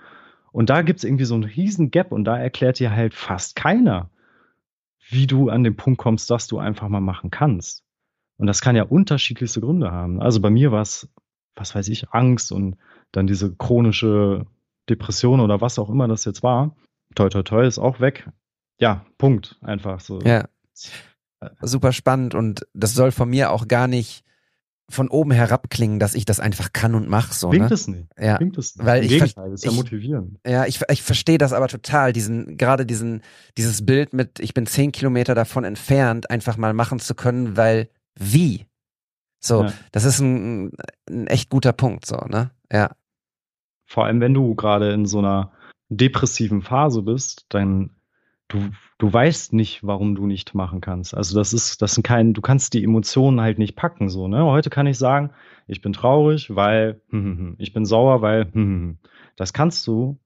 Und da gibt es irgendwie so einen riesen Gap und da erklärt dir halt fast keiner, wie du an den Punkt kommst, dass du einfach mal machen kannst. Und das kann ja unterschiedlichste Gründe haben. Also bei mir war es, was weiß ich, Angst und dann diese chronische Depression oder was auch immer das jetzt war. Toi, toi, toi, ist auch weg. Ja, Punkt. Einfach so. Ja. Super spannend und das soll von mir auch gar nicht von oben herab klingen, dass ich das einfach kann und mach so. Klingt Ne? es nicht. Ja. Klingt es nicht. Weil Im ich Gegenteil, ist ja ich- motivierend. Ja, ich, ich verstehe das aber total, diesen, gerade diesen, dieses Bild mit, ich bin zehn Kilometer davon entfernt, einfach mal machen zu können, weil wie? So, Ja. das ist ein, ein echt guter Punkt, so, ne? Ja. Vor allem, wenn du gerade in so einer depressiven Phase bist, dann du, du weißt nicht, warum du nicht machen kannst. Also das ist, das sind kein, du kannst die Emotionen halt nicht packen, so, ne? Heute kann ich sagen, ich bin traurig, weil, hm, hm, hm. ich bin sauer, weil, hm, hm, hm. das kannst du,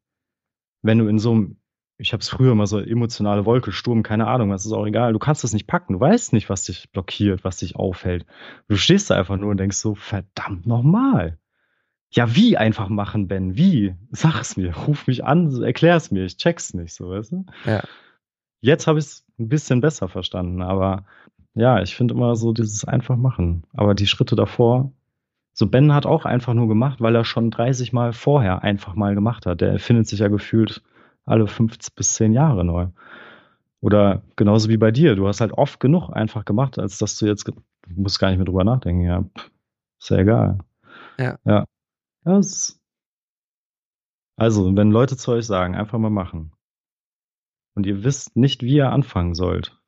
wenn du in so einem ich habe es früher mal so emotionale Wolke, Sturm, keine Ahnung, was ist auch egal. Du kannst das nicht packen. Du weißt nicht, was dich blockiert, was dich aufhält. Du stehst da einfach nur und denkst so, verdammt nochmal. Ja, wie einfach machen, Ben? Wie? Sag es mir, ruf mich an, erklär es mir, ich check's nicht, so weißt du? Ja. Jetzt habe ich es ein bisschen besser verstanden, aber ja, ich finde immer so dieses einfach machen. Aber die Schritte davor, so Ben hat auch einfach nur gemacht, weil er schon 30 Mal vorher einfach mal gemacht hat. Der erfindet sich ja gefühlt alle fünf bis zehn Jahre neu. Oder genauso wie bei dir, du hast halt oft genug einfach gemacht, als dass du jetzt, du musst gar nicht mehr drüber nachdenken, ja, pff, ist ja egal. Ja. Ja. ist, also, wenn Leute zu euch sagen, einfach mal machen. Und ihr wisst nicht, wie ihr anfangen sollt.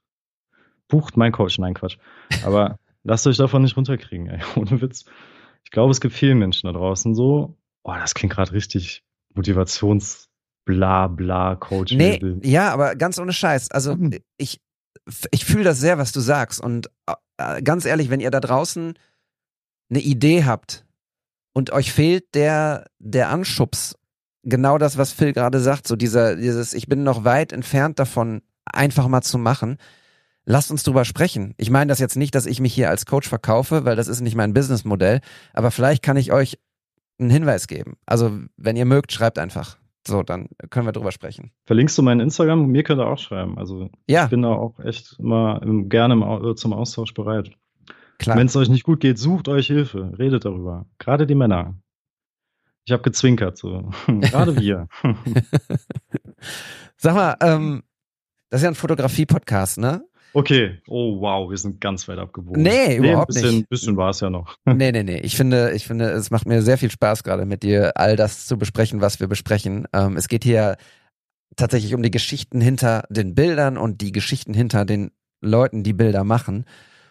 Bucht mein Coach, nein, Quatsch. Aber lasst euch davon nicht runterkriegen, ey. Ohne Witz. Ich glaube, es gibt vielen Menschen da draußen so, oh, das klingt gerade richtig motivations bla bla Coach. Nee, ja, aber ganz ohne Scheiß. Also Mhm. ich, ich fühle das sehr, was du sagst. Und äh, ganz ehrlich, wenn ihr da draußen eine Idee habt und euch fehlt der, der Anschubs, genau das, was Phil gerade sagt, so dieser, dieses, ich bin noch weit entfernt davon, einfach mal zu machen. Lasst uns drüber sprechen. Ich meine das jetzt nicht, dass ich mich hier als Coach verkaufe, weil das ist nicht mein Businessmodell, aber vielleicht kann ich euch einen Hinweis geben. Also, wenn ihr mögt, schreibt einfach. So, dann können wir drüber sprechen. Verlinkst du meinen Instagram? Mir könnt ihr auch schreiben. Also Ja, ich bin da auch echt immer im, gerne im, zum Austausch bereit. klar. Wenn es euch nicht gut geht, sucht euch Hilfe. Redet darüber. Gerade die Männer. Ich habe gezwinkert so. Gerade wir. Sag mal, ähm, das ist ja ein Fotografie-Podcast, ne? okay. Oh wow, wir sind ganz weit abgebogen. Nee, überhaupt ein bisschen, nicht. bisschen war es ja noch. Nee, nee, nee. Ich finde, ich finde, es macht mir sehr viel Spaß gerade mit dir, all das zu besprechen, was wir besprechen. Ähm, es geht hier tatsächlich um die Geschichten hinter den Bildern und die Geschichten hinter den Leuten, die Bilder machen.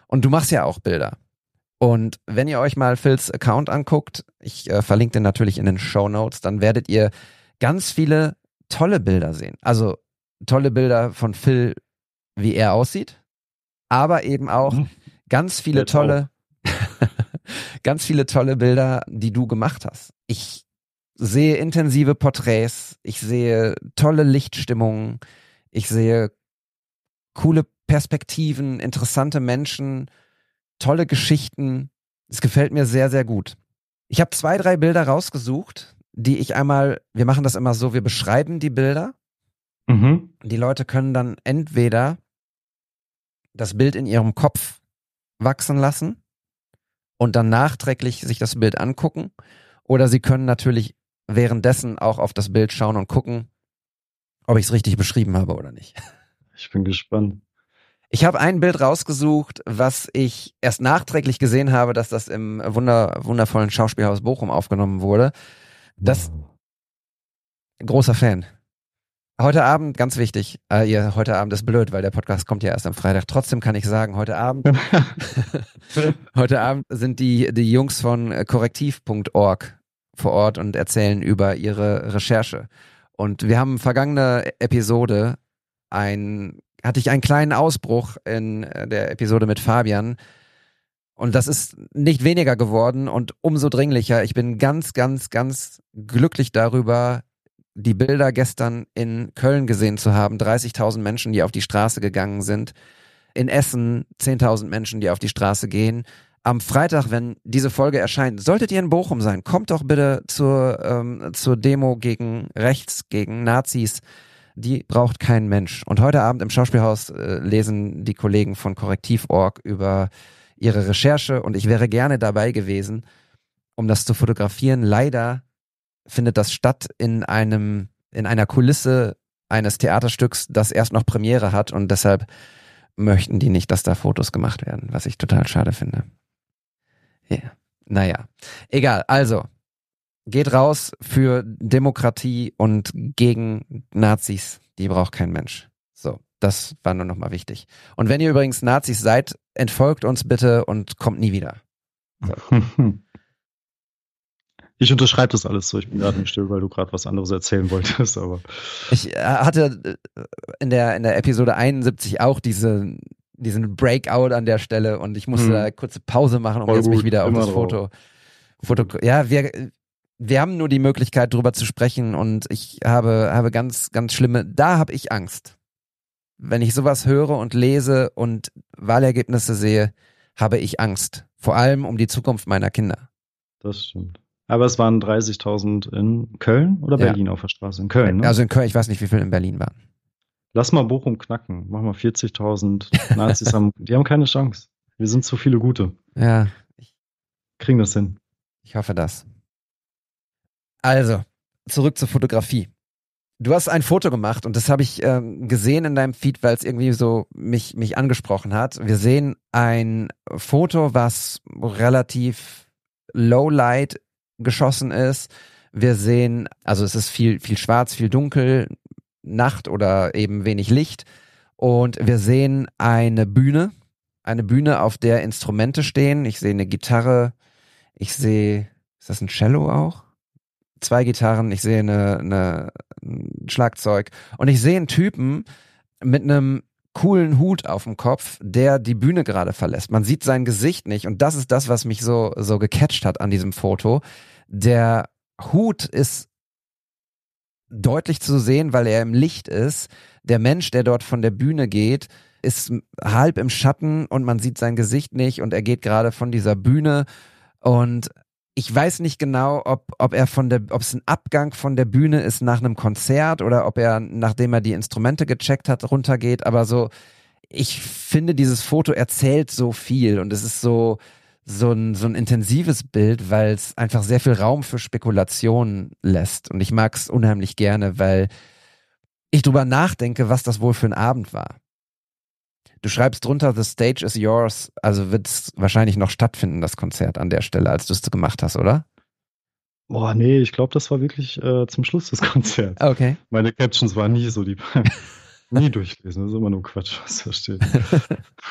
Und du machst ja auch Bilder. Und wenn ihr euch mal Phils Account anguckt, ich äh, verlinke den natürlich in den Show Notes, dann werdet ihr ganz viele tolle Bilder sehen. Also tolle Bilder von Phil, wie er aussieht, aber eben auch Mhm. ganz viele Jetzt tolle, ganz viele tolle Bilder, die du gemacht hast. Ich sehe intensive Porträts, ich sehe tolle Lichtstimmungen, ich sehe coole Perspektiven, interessante Menschen, tolle Geschichten. Es gefällt mir sehr, sehr gut. Ich habe zwei, drei Bilder rausgesucht, die ich einmal, wir machen das immer so, wir beschreiben die Bilder. Mhm. Die Leute können dann entweder das Bild in ihrem Kopf wachsen lassen und dann nachträglich sich das Bild angucken. Oder sie können natürlich währenddessen auch auf das Bild schauen und gucken, ob ich es richtig beschrieben habe oder nicht. Ich bin gespannt. Ich habe ein Bild rausgesucht, was ich erst nachträglich gesehen habe, dass das im wunder, wundervollen Schauspielhaus Bochum aufgenommen wurde. Das großer Fan. Heute Abend, ganz wichtig, äh, ihr, heute Abend ist blöd, weil der Podcast kommt ja erst am Freitag. Trotzdem kann ich sagen, heute Abend, heute Abend sind die, die Jungs von korrektiv.org vor Ort und erzählen über ihre Recherche. Und wir haben vergangene Episode ein, hatte ich einen kleinen Ausbruch in äh, der Episode mit Fabian. Und das ist nicht weniger geworden und umso dringlicher. Ich bin ganz, ganz, ganz glücklich darüber, die Bilder gestern in Köln gesehen zu haben. 30.000 Menschen, die auf die Straße gegangen sind. In Essen 10.000 Menschen, die auf die Straße gehen. Am Freitag, wenn diese Folge erscheint, solltet ihr in Bochum sein, kommt doch bitte zur, ähm, zur Demo gegen rechts, gegen Nazis. Die braucht kein Mensch. Und heute Abend im Schauspielhaus äh, lesen die Kollegen von Korrektiv.org über ihre Recherche und ich wäre gerne dabei gewesen, um das zu fotografieren. Leider findet das statt in einem, in einer Kulisse eines Theaterstücks, das erst noch Premiere hat und deshalb möchten die nicht, dass da Fotos gemacht werden, was ich total schade finde. Ja. Naja, egal. Also, geht raus für Demokratie und gegen Nazis. Die braucht kein Mensch. So, das war nur nochmal wichtig. Und wenn ihr übrigens Nazis seid, entfolgt uns bitte und kommt nie wieder. Ich unterschreibe das alles so. Ich bin gerade nicht still, weil du gerade was anderes erzählen wolltest, aber. Ich äh, hatte äh, in der, in der Episode 71 auch diese, diesen Breakout an der Stelle und ich musste Hm. da kurze Pause machen, um Voll jetzt mich gut, wieder auf das. Foto, Foto. Ja, wir, wir haben nur die Möglichkeit, drüber zu sprechen und ich habe, habe ganz, ganz schlimme, da habe ich Angst. Wenn ich sowas höre und lese und Wahlergebnisse sehe, habe ich Angst. Vor allem um die Zukunft meiner Kinder. Das stimmt. Aber es waren 30.000 in Köln oder Ja. Berlin auf der Straße? In Köln, ne? Also in Köln, ich weiß nicht, wie viel in Berlin waren. Lass mal Bochum knacken. Mach mal 40.000 Nazis haben, die haben keine Chance. Wir sind zu viele Gute. Ja, Kriegen das hin. ich hoffe das. Also, zurück zur Fotografie. Du hast ein Foto gemacht und das habe ich ähm, gesehen in deinem Feed, weil es irgendwie so mich, mich angesprochen hat. Wir sehen ein Foto, was relativ low light geschossen ist. Wir sehen, also es ist viel, viel schwarz, viel dunkel, Nacht oder eben wenig Licht. Und wir sehen eine Bühne, eine Bühne, auf der Instrumente stehen. Ich sehe eine Gitarre, ich sehe, ist das ein Cello auch? Zwei Gitarren, ich sehe eine, eine ein Schlagzeug und ich sehe einen Typen mit einem coolen Hut auf dem Kopf, der die Bühne gerade verlässt. Man sieht sein Gesicht nicht und das ist das, was mich so so gecatcht hat an diesem Foto. Der Hut ist deutlich zu sehen, weil er im Licht ist. Der Mensch, der dort von der Bühne geht, ist halb im Schatten und man sieht sein Gesicht nicht und er geht gerade von dieser Bühne und ich weiß nicht genau, ob, ob er von der, ob es ein Abgang von der Bühne ist nach einem Konzert oder ob er, nachdem er die Instrumente gecheckt hat, runtergeht, aber so, ich finde, dieses Foto erzählt so viel und es ist so, so ein, so ein intensives Bild, weil es einfach sehr viel Raum für Spekulationen lässt. Und ich mag es unheimlich gerne, weil ich drüber nachdenke, was das wohl für ein Abend war. Du schreibst drunter, the stage is yours, also wird es wahrscheinlich noch stattfinden, das Konzert an der Stelle, als du es gemacht hast, oder? Boah, nee, ich glaube, das war wirklich äh, zum Schluss des Konzerts. Okay. Meine Captions waren nie so die. nie durchlesen, das ist immer nur Quatsch, was da steht.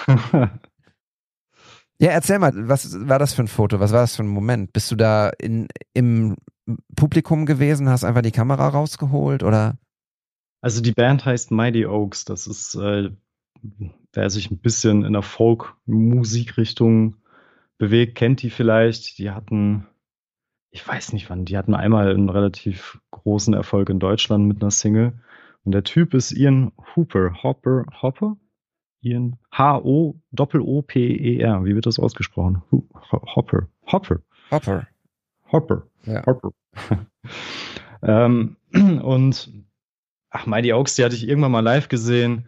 Ja, erzähl mal, was war das für ein Foto? Was war das für ein Moment? Bist du da in, im Publikum gewesen, hast einfach die Kamera rausgeholt oder? Also die Band heißt Mighty Oaks. Das ist, äh, wer sich ein bisschen in der Folk-Musikrichtung bewegt, kennt die vielleicht. Die hatten, ich weiß nicht wann, die hatten einmal einen relativ großen Erfolg in Deutschland mit einer Single. Und der Typ ist Ian Hooper. Hopper, Hopper? Ian H-O-O-P-E-R. Wie wird das ausgesprochen? Hopper. Hopper. Hopper. Hopper. Ja. Hopper. ähm, und ach, Mighty Oaks, die hatte ich irgendwann mal live gesehen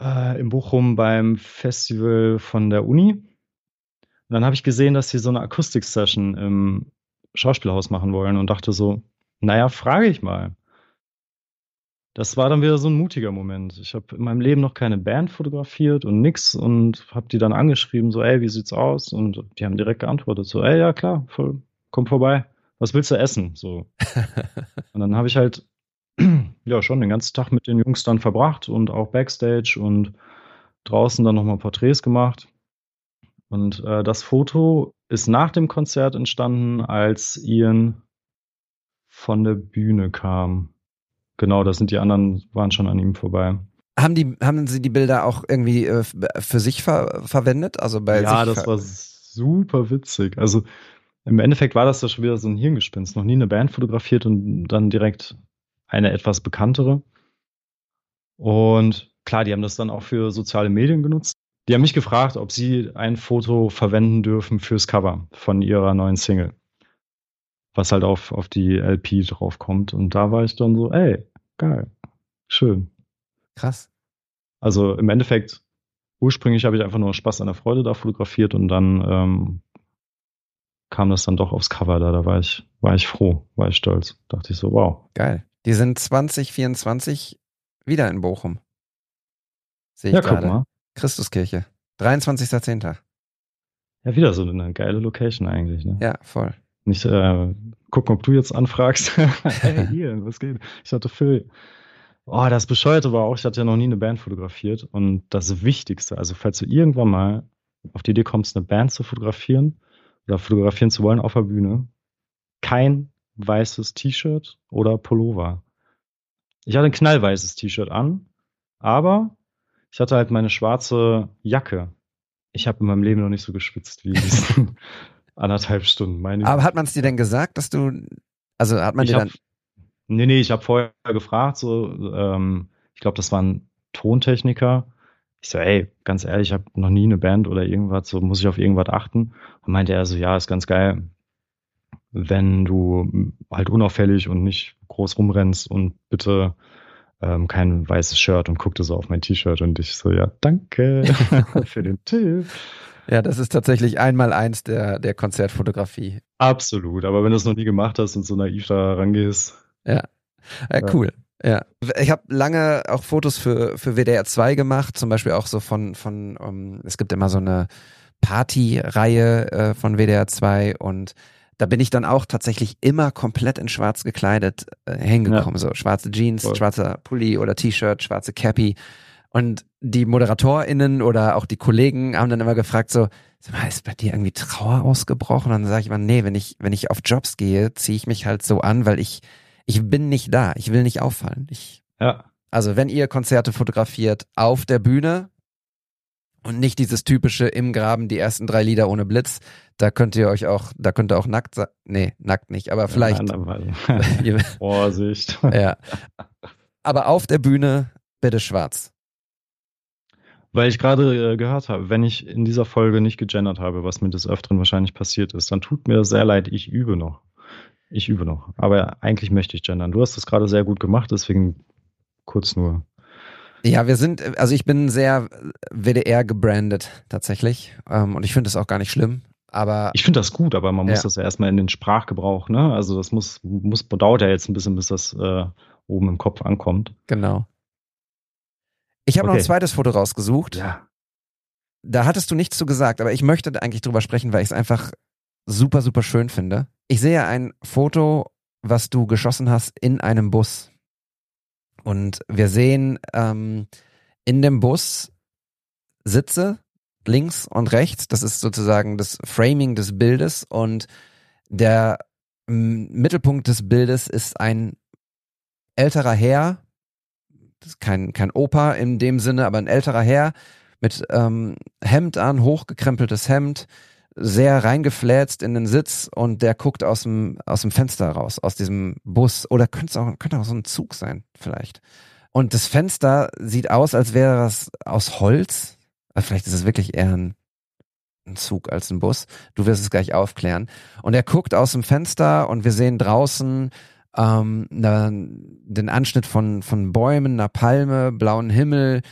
äh, in Bochum beim Festival von der Uni. Und dann habe ich gesehen, dass sie so eine Akustik-Session im Schauspielhaus machen wollen und dachte so, naja, frage ich mal. Das war dann wieder so ein mutiger Moment. Ich habe in meinem Leben noch keine Band fotografiert und nix und habe die dann angeschrieben, so, ey, wie sieht's aus? Und die haben direkt geantwortet, so, ey, ja klar, voll, komm vorbei. Was willst du essen? So. und dann habe ich halt ja schon den ganzen Tag mit den Jungs dann verbracht und auch Backstage und draußen dann nochmal Porträts gemacht. Und äh, das Foto ist nach dem Konzert entstanden, als Ian von der Bühne kam. Genau, das sind die anderen, waren schon an ihm vorbei. Haben die, haben sie die Bilder auch irgendwie äh, für sich ver verwendet? Also bei ja, das war super witzig. Also im Endeffekt war das ja schon wieder so ein Hirngespinst. Noch nie eine Band fotografiert und dann direkt eine etwas bekanntere. Und klar, die haben das dann auch für soziale Medien genutzt. Die haben mich gefragt, ob sie ein Foto verwenden dürfen fürs Cover von ihrer neuen Single. Was halt auf, auf die LP draufkommt. Und da war ich dann so, ey, geil, schön. krass. Also im Endeffekt, ursprünglich habe ich einfach nur Spaß an der Freude da fotografiert und dann ähm, kam das dann doch aufs Cover da. Da war ich, war ich froh, war ich stolz. Dachte ich so, wow. Geil. Die sind 2024 wieder in Bochum. Sehe ich Ja, guck gerade. mal. Christuskirche. 23.10. Ja, wieder so eine geile Location eigentlich. Ne? Ja, voll. Nicht äh, gucken, ob du jetzt anfragst. hey, Ian, was geht? Ich hatte Phil. Oh, das Bescheuerte war auch, ich hatte ja noch nie eine Band fotografiert. Und das Wichtigste, also falls du irgendwann mal auf die Idee kommst, eine Band zu fotografieren oder fotografieren zu wollen auf der Bühne, kein weißes T-Shirt oder Pullover. Ich hatte ein knallweißes T-Shirt an, aber ich hatte halt meine schwarze Jacke. Ich habe in meinem Leben noch nicht so geschwitzt wie diesen, Anderthalb Stunden, meine Aber hat man es dir denn gesagt, dass du, also hat man ich dir hab, dann, Nee, nee, ich habe vorher gefragt, so, ähm, ich glaube, das war ein Tontechniker. Ich so, ey, ganz ehrlich, ich habe noch nie eine Band oder irgendwas, so muss ich auf irgendwas achten. Und meinte er so, ja, ist ganz geil, wenn du halt unauffällig und nicht groß rumrennst und bitte ähm, kein weißes Shirt und guckte so auf mein T-Shirt und ich so, ja, danke für den Tipp. ja, das ist tatsächlich einmal eins der, der Konzertfotografie. Absolut, aber wenn du es noch nie gemacht hast und so naiv da rangehst, Ja, Ja. cool. Ja, ich habe lange auch Fotos für für WDR 2 gemacht, zum Beispiel auch so von von um, es gibt immer so eine Partyreihe äh, von WDR 2 und da bin ich dann auch tatsächlich immer komplett in Schwarz gekleidet äh, hingekommen, so schwarze Jeans, Voll. schwarzer Pulli oder T-Shirt, schwarze Cappy und die ModeratorInnen oder auch die Kollegen haben dann immer gefragt so, ist bei dir irgendwie Trauer ausgebrochen? Und dann sage ich immer, nee, wenn ich, wenn ich auf Jobs gehe, ziehe ich mich halt so an, weil ich, ich bin nicht da. Ich will nicht auffallen. Ich, ja, also wenn ihr Konzerte fotografiert auf der Bühne und nicht dieses typische im Graben die ersten drei Lieder ohne Blitz, da könnt ihr euch auch, da könnt ihr auch nackt sein. Nee, nackt nicht, aber vielleicht. Ihr, Vorsicht. ja. Aber auf der Bühne bitte schwarz. Weil ich gerade äh, gehört habe, wenn ich in dieser Folge nicht gegendert habe, was mir des Öfteren wahrscheinlich passiert ist, dann tut mir das sehr leid, ich übe noch. Ich übe noch. Aber eigentlich möchte ich gendern. Du hast das gerade sehr gut gemacht, deswegen kurz nur. Ja, wir sind, also ich bin sehr WDR gebrandet tatsächlich. Ähm, und ich finde es auch gar nicht schlimm. Aber Ich finde das gut, aber man muss Ja. das ja erstmal in den Sprachgebrauch, ne? Also das muss, muss dauert ja jetzt ein bisschen, bis das äh, oben im Kopf ankommt. genau. Ich habe noch Okay. ein zweites Foto rausgesucht. Ja. Da hattest du nichts zu gesagt, aber ich möchte da eigentlich drüber sprechen, weil ich es einfach super, super schön finde. Ich sehe ein Foto, was du geschossen hast in einem Bus. Und wir sehen ähm, in dem Bus Sitze links und rechts. Das ist sozusagen das Framing des Bildes. Und der Mittelpunkt des Bildes ist ein älterer Herr, kein, kein Opa in dem Sinne, aber ein älterer Herr mit ähm, Hemd an, hochgekrempeltes Hemd, sehr reingefläzt in den Sitz und der guckt aus dem, aus dem Fenster raus, aus diesem Bus. Oder könnte auch, könnte auch so ein Zug sein, vielleicht. Und das Fenster sieht aus, als wäre das aus Holz. Also vielleicht ist es wirklich eher ein, ein Zug als ein Bus. Du wirst es gleich aufklären. Und er guckt aus dem Fenster und wir sehen draußen ähm, na, den Anschnitt von, von Bäumen, einer Palme, blauen Himmel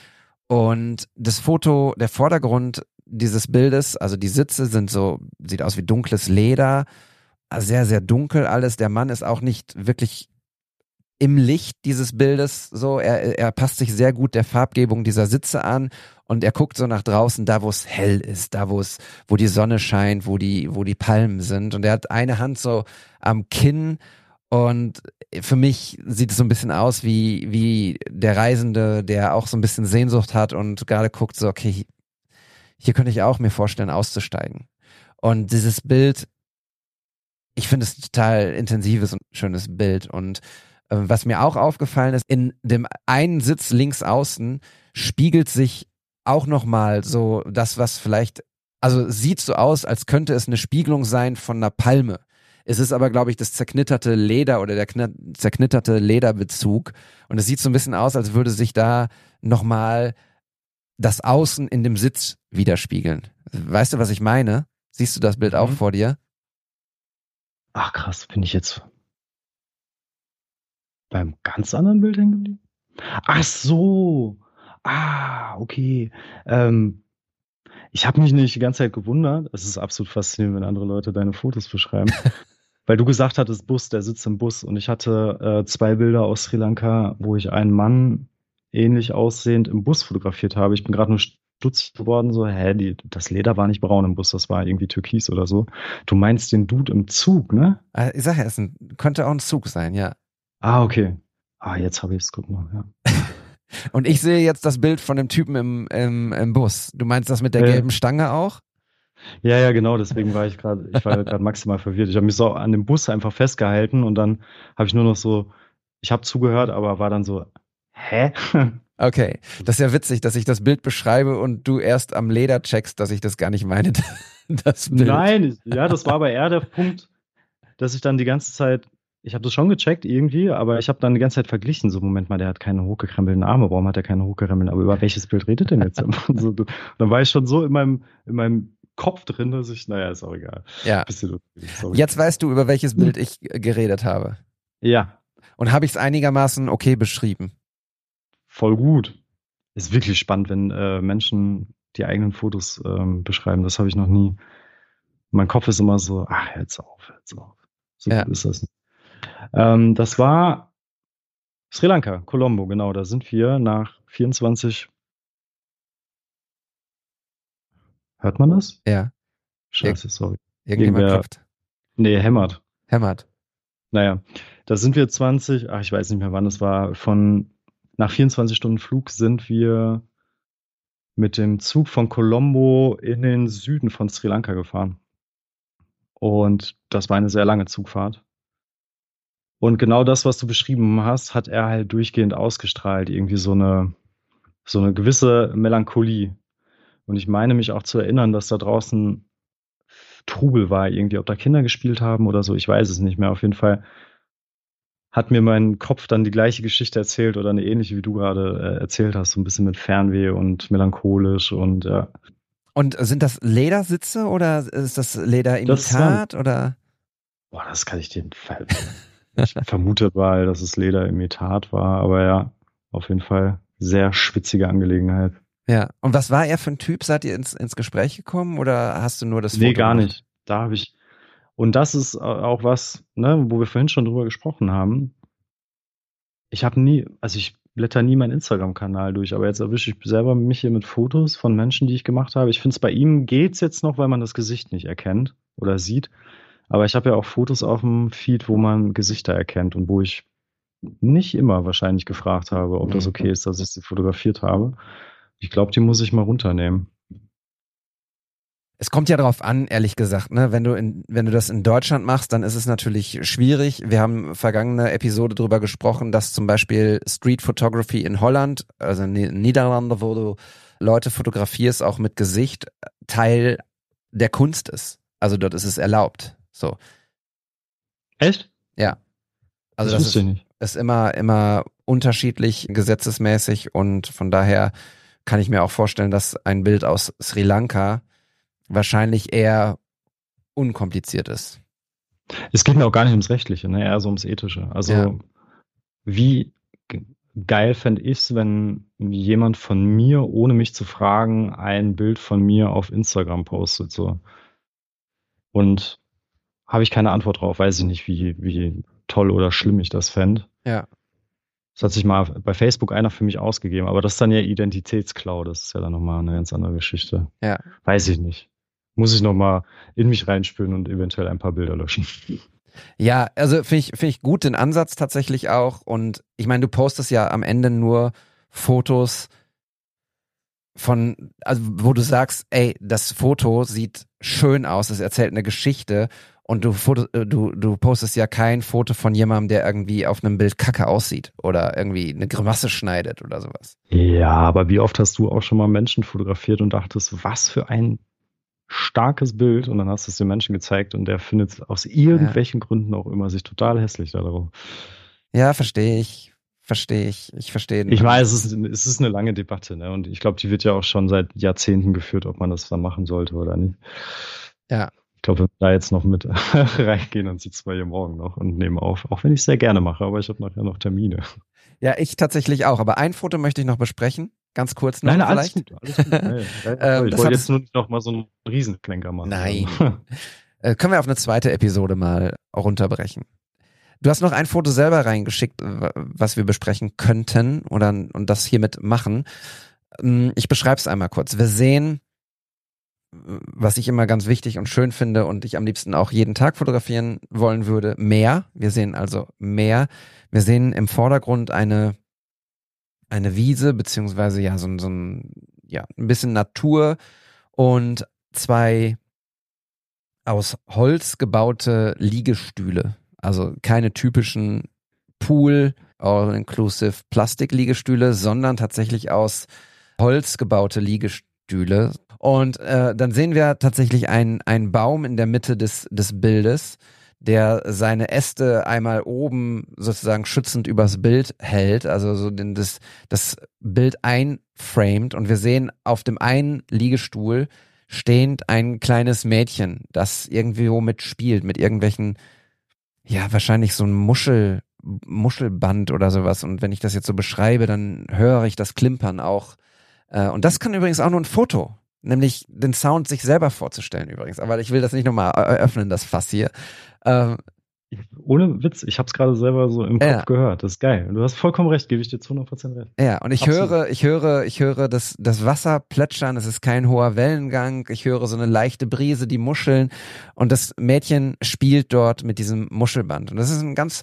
und das Foto, der Vordergrund dieses Bildes, also die Sitze sind so, sieht aus wie dunkles Leder, sehr, sehr dunkel alles. Der Mann ist auch nicht wirklich im Licht dieses Bildes so. Er, er passt sich sehr gut der Farbgebung dieser Sitze an und er guckt so nach draußen, da wo es hell ist, da wo es, wo die Sonne scheint, wo die, wo die Palmen sind. Und er hat eine Hand so am Kinn und für mich sieht es so ein bisschen aus wie, wie der Reisende, der auch so ein bisschen Sehnsucht hat und gerade guckt so, okay, hier könnte ich auch mir vorstellen, auszusteigen. Und dieses Bild, ich finde es total intensives und schönes Bild. Und was mir auch aufgefallen ist, in dem einen Sitz links außen spiegelt sich auch nochmal so das, was vielleicht, also sieht so aus, als könnte es eine Spiegelung sein von einer Palme. Es ist aber, glaube ich, das zerknitterte Leder oder der kn- zerknitterte Lederbezug. Und es sieht so ein bisschen aus, als würde sich da nochmal das Außen in dem Sitz widerspiegeln. Weißt du, was ich meine? Siehst du das Bild auch Mhm. vor dir? Ach krass, bin ich jetzt beim ganz anderen Bild hängen geblieben? Ach so. Ah, okay. Ähm, ich habe mich nicht die ganze Zeit gewundert. Es ist absolut faszinierend, wenn andere Leute deine Fotos beschreiben. Weil du gesagt hattest, Bus, der sitzt im Bus. Und ich hatte äh, zwei Bilder aus Sri Lanka, wo ich einen Mann ähnlich aussehend im Bus fotografiert habe. Ich bin gerade nur stutzig geworden, so, hä, die, das Leder war nicht braun im Bus, das war irgendwie türkis oder so. Du meinst den Dude im Zug, ne? Äh, Ich sag ja, es könnte auch ein Zug sein, ja. Ah, okay. Ah, jetzt habe ich es, guck mal, ja. Und ich sehe jetzt das Bild von dem Typen im, im, im Bus. Du meinst das mit der Ja. gelben Stange auch? Ja, ja, genau, deswegen war ich gerade, ich war gerade maximal verwirrt. Ich habe mich so an dem Bus einfach festgehalten und dann habe ich nur noch so, ich habe zugehört, aber war dann so, hä? Okay, das ist ja witzig, dass ich das Bild beschreibe und du erst am Leder checkst, dass ich das gar nicht meine. Das Bild. Nein, ja, das war aber eher der Punkt, dass ich dann die ganze Zeit, ich habe das schon gecheckt irgendwie, aber ich habe dann die ganze Zeit verglichen, so Moment mal, der hat keine hochgekrempelten Arme, warum hat er keine hochgekrempelten, aber über welches Bild redet denn jetzt? so, dann war ich schon so in meinem, in meinem Kopf drin, dass ich, naja, ist auch egal. Ja. Jetzt weißt du, über welches Bild ich geredet habe. Ja. Und habe ich es einigermaßen okay beschrieben? Voll gut. Ist wirklich spannend, wenn äh, Menschen die eigenen Fotos ähm, beschreiben. Das habe ich noch nie. Mein Kopf ist immer so, ach, jetzt auf, jetzt auf. So ja. ist das. Ähm, das war Sri Lanka, Colombo, genau. Da sind wir nach 24. Hört man das? Ja. Scheiße, sorry. Irgendjemand Irgendwer, klopft. Nee, hämmert. Hämmert. Naja, da sind wir 20, ach, ich weiß nicht mehr wann es war, von nach 24 Stunden Flug sind wir mit dem Zug von Colombo in den Süden von Sri Lanka gefahren. Und das war eine sehr lange Zugfahrt. Und genau das, was du beschrieben hast, hat er halt durchgehend ausgestrahlt. Irgendwie so eine, so eine gewisse Melancholie. Und ich meine mich auch zu erinnern, dass da draußen Trubel war, irgendwie, ob da Kinder gespielt haben oder so. Ich weiß es nicht mehr. Auf jeden Fall hat mir mein Kopf dann die gleiche Geschichte erzählt oder eine ähnliche, wie du gerade äh, erzählt hast, so ein bisschen mit Fernweh und melancholisch und ja. Und sind das Ledersitze oder ist das Lederimitat das oder? Boah, das kann ich dir. ich vermute mal, dass es Lederimitat war, aber ja, auf jeden Fall sehr schwitzige Angelegenheit. Ja. Und was war er für ein Typ? Seid ihr ins, ins Gespräch gekommen oder hast du nur das Foto? Nee, gar gemacht? nicht. Da habe ich, und das ist auch was, ne, wo wir vorhin schon drüber gesprochen haben. Ich habe nie, also ich blätter nie meinen Instagram-Kanal durch, aber jetzt erwische ich selber mich hier mit Fotos von Menschen, die ich gemacht habe. Ich finde es bei ihm geht's jetzt noch, weil man das Gesicht nicht erkennt oder sieht. Aber ich habe ja auch Fotos auf dem Feed, wo man Gesichter erkennt und wo ich nicht immer wahrscheinlich gefragt habe, ob das mhm. okay ist, dass ich sie fotografiert habe. Ich glaube, die muss ich mal runternehmen. Es kommt ja darauf an, ehrlich gesagt, ne? Wenn du in, wenn du das in Deutschland machst, dann ist es natürlich schwierig. Wir haben vergangene Episode darüber gesprochen, dass zum Beispiel Street Photography in Holland, also in Niederlande, wo du Leute fotografierst, auch mit Gesicht, Teil der Kunst ist. Also dort ist es erlaubt. So. Echt? Ja. Also das, das ist, ist immer, immer unterschiedlich gesetzesmäßig und von daher kann ich mir auch vorstellen, dass ein Bild aus Sri Lanka wahrscheinlich eher unkompliziert ist. Es geht mir auch gar nicht ums Rechtliche, ne? eher so ums Ethische. Also ja. wie geil fände ich es, wenn jemand von mir, ohne mich zu fragen, ein Bild von mir auf Instagram postet. So. Und habe ich keine Antwort drauf, weiß ich nicht, wie, wie toll oder schlimm ich das fände. Ja. Das hat sich mal bei Facebook einer für mich ausgegeben, aber das ist dann ja Identitätsklau, das ist ja dann nochmal eine ganz andere Geschichte. Ja. Weiß ich nicht muss ich nochmal in mich reinspüren und eventuell ein paar Bilder löschen. Ja, also finde ich, finde ich gut den Ansatz tatsächlich auch. Und ich meine, du postest ja am Ende nur Fotos von, also wo du sagst, ey, das Foto sieht schön aus, es erzählt eine Geschichte und du, Foto, äh, du, du postest ja kein Foto von jemandem, der irgendwie auf einem Bild kacke aussieht oder irgendwie eine Grimasse schneidet oder sowas. Ja, aber wie oft hast du auch schon mal Menschen fotografiert und dachtest, was für ein starkes Bild und dann hast du es dem Menschen gezeigt und der findet aus irgendwelchen ja. Gründen auch immer sich total hässlich darauf. Ja, verstehe ich. Verstehe ich. Ich verstehe. Ich weiß, es ist, es ist eine lange Debatte, ne? Und ich glaube, die wird ja auch schon seit Jahrzehnten geführt, ob man das dann machen sollte oder nicht. Ja. Ich glaube, wenn wir da jetzt noch mit reingehen, dann sitzen wir hier morgen noch und nehmen auf. Auch wenn ich es sehr gerne mache, aber ich habe nachher noch Termine. Ja, ich tatsächlich auch. Aber ein Foto möchte ich noch besprechen. Ganz kurz noch Nein, vielleicht. alles gut. Alles gut. Ja. ähm, ich wollte jetzt nur noch mal so einen Riesenklenker machen. Nein. äh, können wir auf eine zweite Episode mal runterbrechen. Du hast noch ein Foto selber reingeschickt, was wir besprechen könnten oder und das hiermit machen. Ähm, ich beschreibe es einmal kurz. Wir sehen, was ich immer ganz wichtig und schön finde und ich am liebsten auch jeden Tag fotografieren wollen würde, Meer. Wir sehen also Meer. Wir sehen im Vordergrund eine eine Wiese, beziehungsweise ja, so, so ein, ja, ein bisschen Natur und zwei aus Holz gebaute Liegestühle. Also keine typischen Pool All-Inclusive Plastikliegestühle, sondern tatsächlich aus Holz gebaute Liegestühle. Und äh, dann sehen wir tatsächlich einen, einen Baum in der Mitte des, des Bildes, der seine Äste einmal oben sozusagen schützend übers Bild hält, also so den, das, das Bild einframed. Und wir sehen auf dem einen Liegestuhl stehend ein kleines Mädchen, das irgendwie womit spielt, mit irgendwelchen, ja, wahrscheinlich so ein Muschel, Muschelband oder sowas. Und wenn ich das jetzt so beschreibe, dann höre ich das Klimpern auch. Äh, und das kann übrigens auch nur ein Foto, nämlich den Sound sich selber vorzustellen übrigens. Aber ich will das nicht nochmal eröffnen, das Fass hier. Ähm, ohne Witz, ich habe es gerade selber so im Kopf Ja. gehört. Das ist geil. Du hast vollkommen recht, gebe ich dir zu 100% recht. Ja, und ich Absolut. höre, ich höre, ich höre das, das Wasser plätschern, es ist kein hoher Wellengang, ich höre so eine leichte Brise, die Muscheln und das Mädchen spielt dort mit diesem Muschelband. Und das ist ein ganz,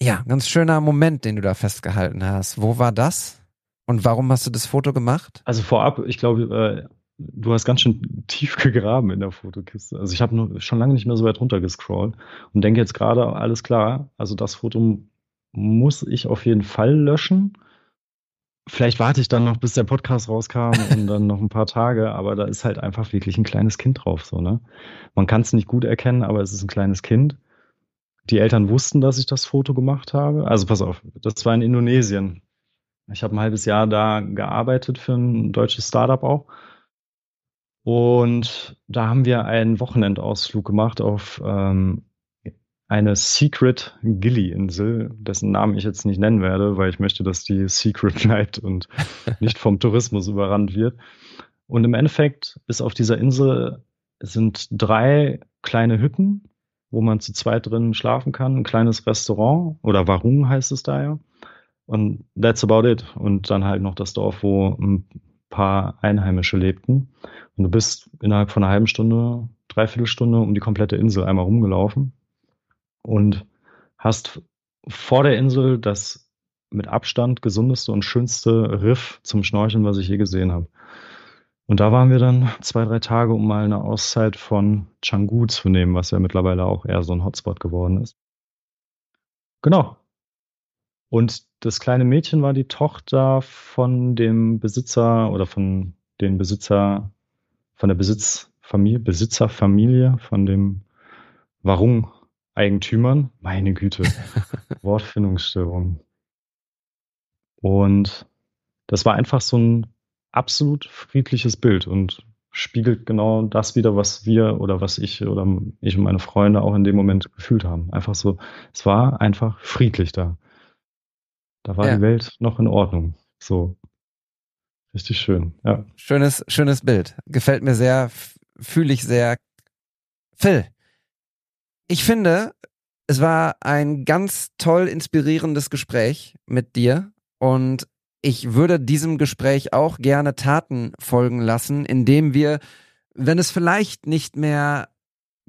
ja, ganz schöner Moment, den du da festgehalten hast. Wo war das? Und warum hast du das Foto gemacht? Also vorab, ich glaube, äh, du hast ganz schön tief gegraben in der Fotokiste. Also ich habe schon lange nicht mehr so weit runter gescrollt und denke jetzt gerade, alles klar, also das Foto muss ich auf jeden Fall löschen. Vielleicht warte ich dann noch, bis der Podcast rauskam und dann noch ein paar Tage, aber da ist halt einfach wirklich ein kleines Kind drauf, so, ne? Man kann es nicht gut erkennen, aber es ist ein kleines Kind. Die Eltern wussten, dass ich das Foto gemacht habe. Also pass auf, das war in Indonesien. Ich habe ein halbes Jahr da gearbeitet für ein deutsches Startup auch. Und da haben wir einen Wochenendausflug gemacht auf ähm, eine Secret Gilly-Insel, dessen Namen ich jetzt nicht nennen werde, weil ich möchte, dass die Secret bleibt und nicht vom Tourismus überrannt wird. Und im Endeffekt ist auf dieser Insel sind drei kleine Hütten, wo man zu zweit drin schlafen kann, ein kleines Restaurant oder Warung heißt es da ja. Und that's about it. Und dann halt noch das Dorf, wo ein paar Einheimische lebten. Und du bist innerhalb von einer halben Stunde, dreiviertel Stunde um die komplette Insel einmal rumgelaufen und hast vor der Insel das mit Abstand gesundeste und schönste Riff zum Schnorcheln, was ich je gesehen habe. Und da waren wir dann zwei, drei Tage, um mal eine Auszeit von Canggu zu nehmen, was ja mittlerweile auch eher so ein Hotspot geworden ist. Genau. Und das kleine Mädchen war die Tochter von dem Besitzer oder von den Besitzer, von der Besitzfamilie, Besitzerfamilie, von dem Warung-Eigentümern. Meine Güte, Wortfindungsstörung. Und das war einfach so ein absolut friedliches Bild und spiegelt genau das wieder, was wir oder was ich oder ich und meine Freunde auch in dem Moment gefühlt haben. Einfach so, es war einfach friedlich da. Da war Ja. die Welt noch in Ordnung. So. Richtig schön, ja. Schönes, schönes Bild. Gefällt mir sehr, fühle ich sehr. Phil, ich finde, es war ein ganz toll inspirierendes Gespräch mit dir und ich würde diesem Gespräch auch gerne Taten folgen lassen, indem wir, wenn es vielleicht nicht mehr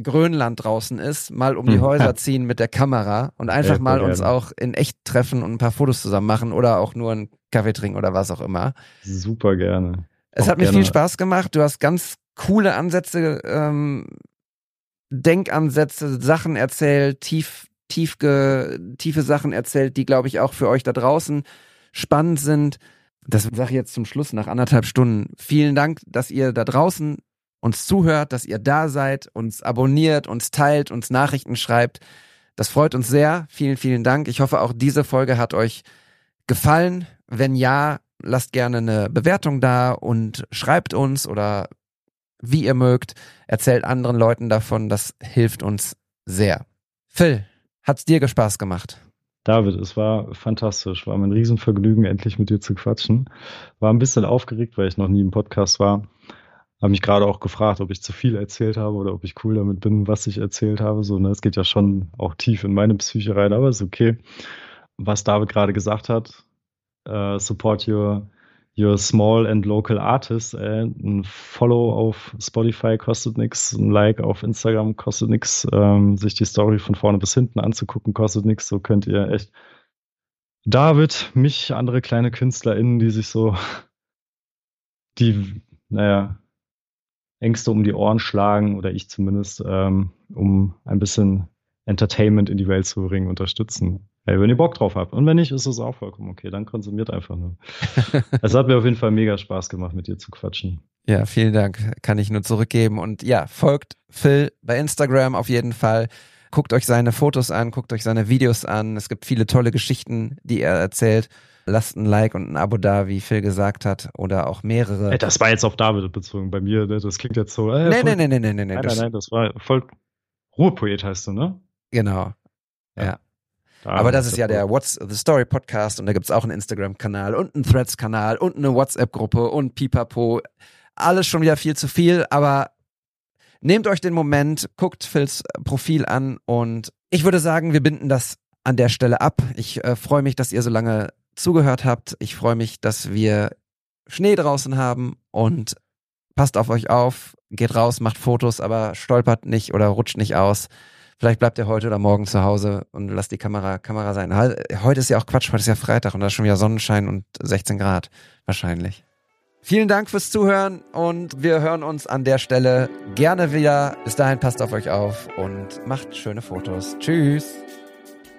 Grönland draußen ist, mal um die Hm. Häuser ziehen mit der Kamera und einfach mal uns auch in echt treffen und ein paar Fotos zusammen machen oder auch nur einen Kaffee trinken oder was auch immer. Super gerne. Es Auch hat mir gerne. viel Spaß gemacht. Du hast ganz coole Ansätze, ähm, Denkansätze, Sachen erzählt, tief, tief ge, tiefe Sachen erzählt, die, glaube ich, auch für euch da draußen spannend sind. Das sage ich jetzt zum Schluss nach anderthalb Stunden. Vielen Dank, dass ihr da draußen uns zuhört, dass ihr da seid, uns abonniert, uns teilt, uns Nachrichten schreibt. Das freut uns sehr. Vielen, vielen Dank. Ich hoffe, auch diese Folge hat euch gefallen. Wenn ja, lasst gerne eine Bewertung da und schreibt uns oder wie ihr mögt. Erzählt anderen Leuten davon. Das hilft uns sehr. Phil, hat's dir Spaß gemacht? David, es war fantastisch. War mein Riesenvergnügen, endlich mit dir zu quatschen. War ein bisschen aufgeregt, weil ich noch nie im Podcast war. Habe mich gerade auch gefragt, ob ich zu viel erzählt habe oder ob ich cool damit bin, was ich erzählt habe. So, ne, es geht ja schon auch tief in meine Psyche rein, aber ist okay. Was David gerade gesagt hat, äh, support your, your small and local artists. Äh, ein Follow auf Spotify kostet nichts, ein Like auf Instagram kostet nichts, ähm, sich die Story von vorne bis hinten anzugucken kostet nichts. So könnt ihr echt David, mich, andere kleine KünstlerInnen, die sich so die, naja, Ängste um die Ohren schlagen, oder ich zumindest, ähm, um ein bisschen Entertainment in die Welt zu bringen, unterstützen. Hey, wenn ihr Bock drauf habt. Und wenn nicht, ist es auch vollkommen okay. Dann konsumiert einfach nur. es hat mir auf jeden Fall mega Spaß gemacht, mit dir zu quatschen. Ja, vielen Dank. Kann ich nur zurückgeben. Und ja, folgt Phil bei Instagram auf jeden Fall. Guckt euch seine Fotos an, guckt euch seine Videos an. Es gibt viele tolle Geschichten, die er erzählt. Lasst ein Like und ein Abo da, wie Phil gesagt hat, oder auch mehrere. Das war jetzt auf David bezogen. Bei mir, ne? das klingt jetzt so. Äh, nee, nee, nee, nee, nee, nee, Nein, nein, nein, das war voll. Ruhepoet heißt du, ne? Genau. Ja. ja. Da Aber das ist ja der What's the Story Podcast und da gibt's auch einen Instagram-Kanal und einen Threads-Kanal und eine WhatsApp-Gruppe und Pipapo. Alles schon wieder viel zu viel, aber nehmt euch den Moment, guckt Phils Profil an und ich würde sagen, wir binden das an der Stelle ab. Ich äh, freue mich, dass ihr so lange zugehört habt. Ich freue mich, dass wir Schnee draußen haben und passt auf euch auf, geht raus, macht Fotos, aber stolpert nicht oder rutscht nicht aus. Vielleicht bleibt ihr heute oder morgen zu Hause und lasst die Kamera, Kamera sein. Heute ist ja auch Quatsch, heute ist ja Freitag und da ist schon wieder Sonnenschein und 16 Grad wahrscheinlich. Vielen Dank fürs Zuhören und wir hören uns an der Stelle gerne wieder. Bis dahin passt auf euch auf und macht schöne Fotos. Tschüss.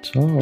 Ciao.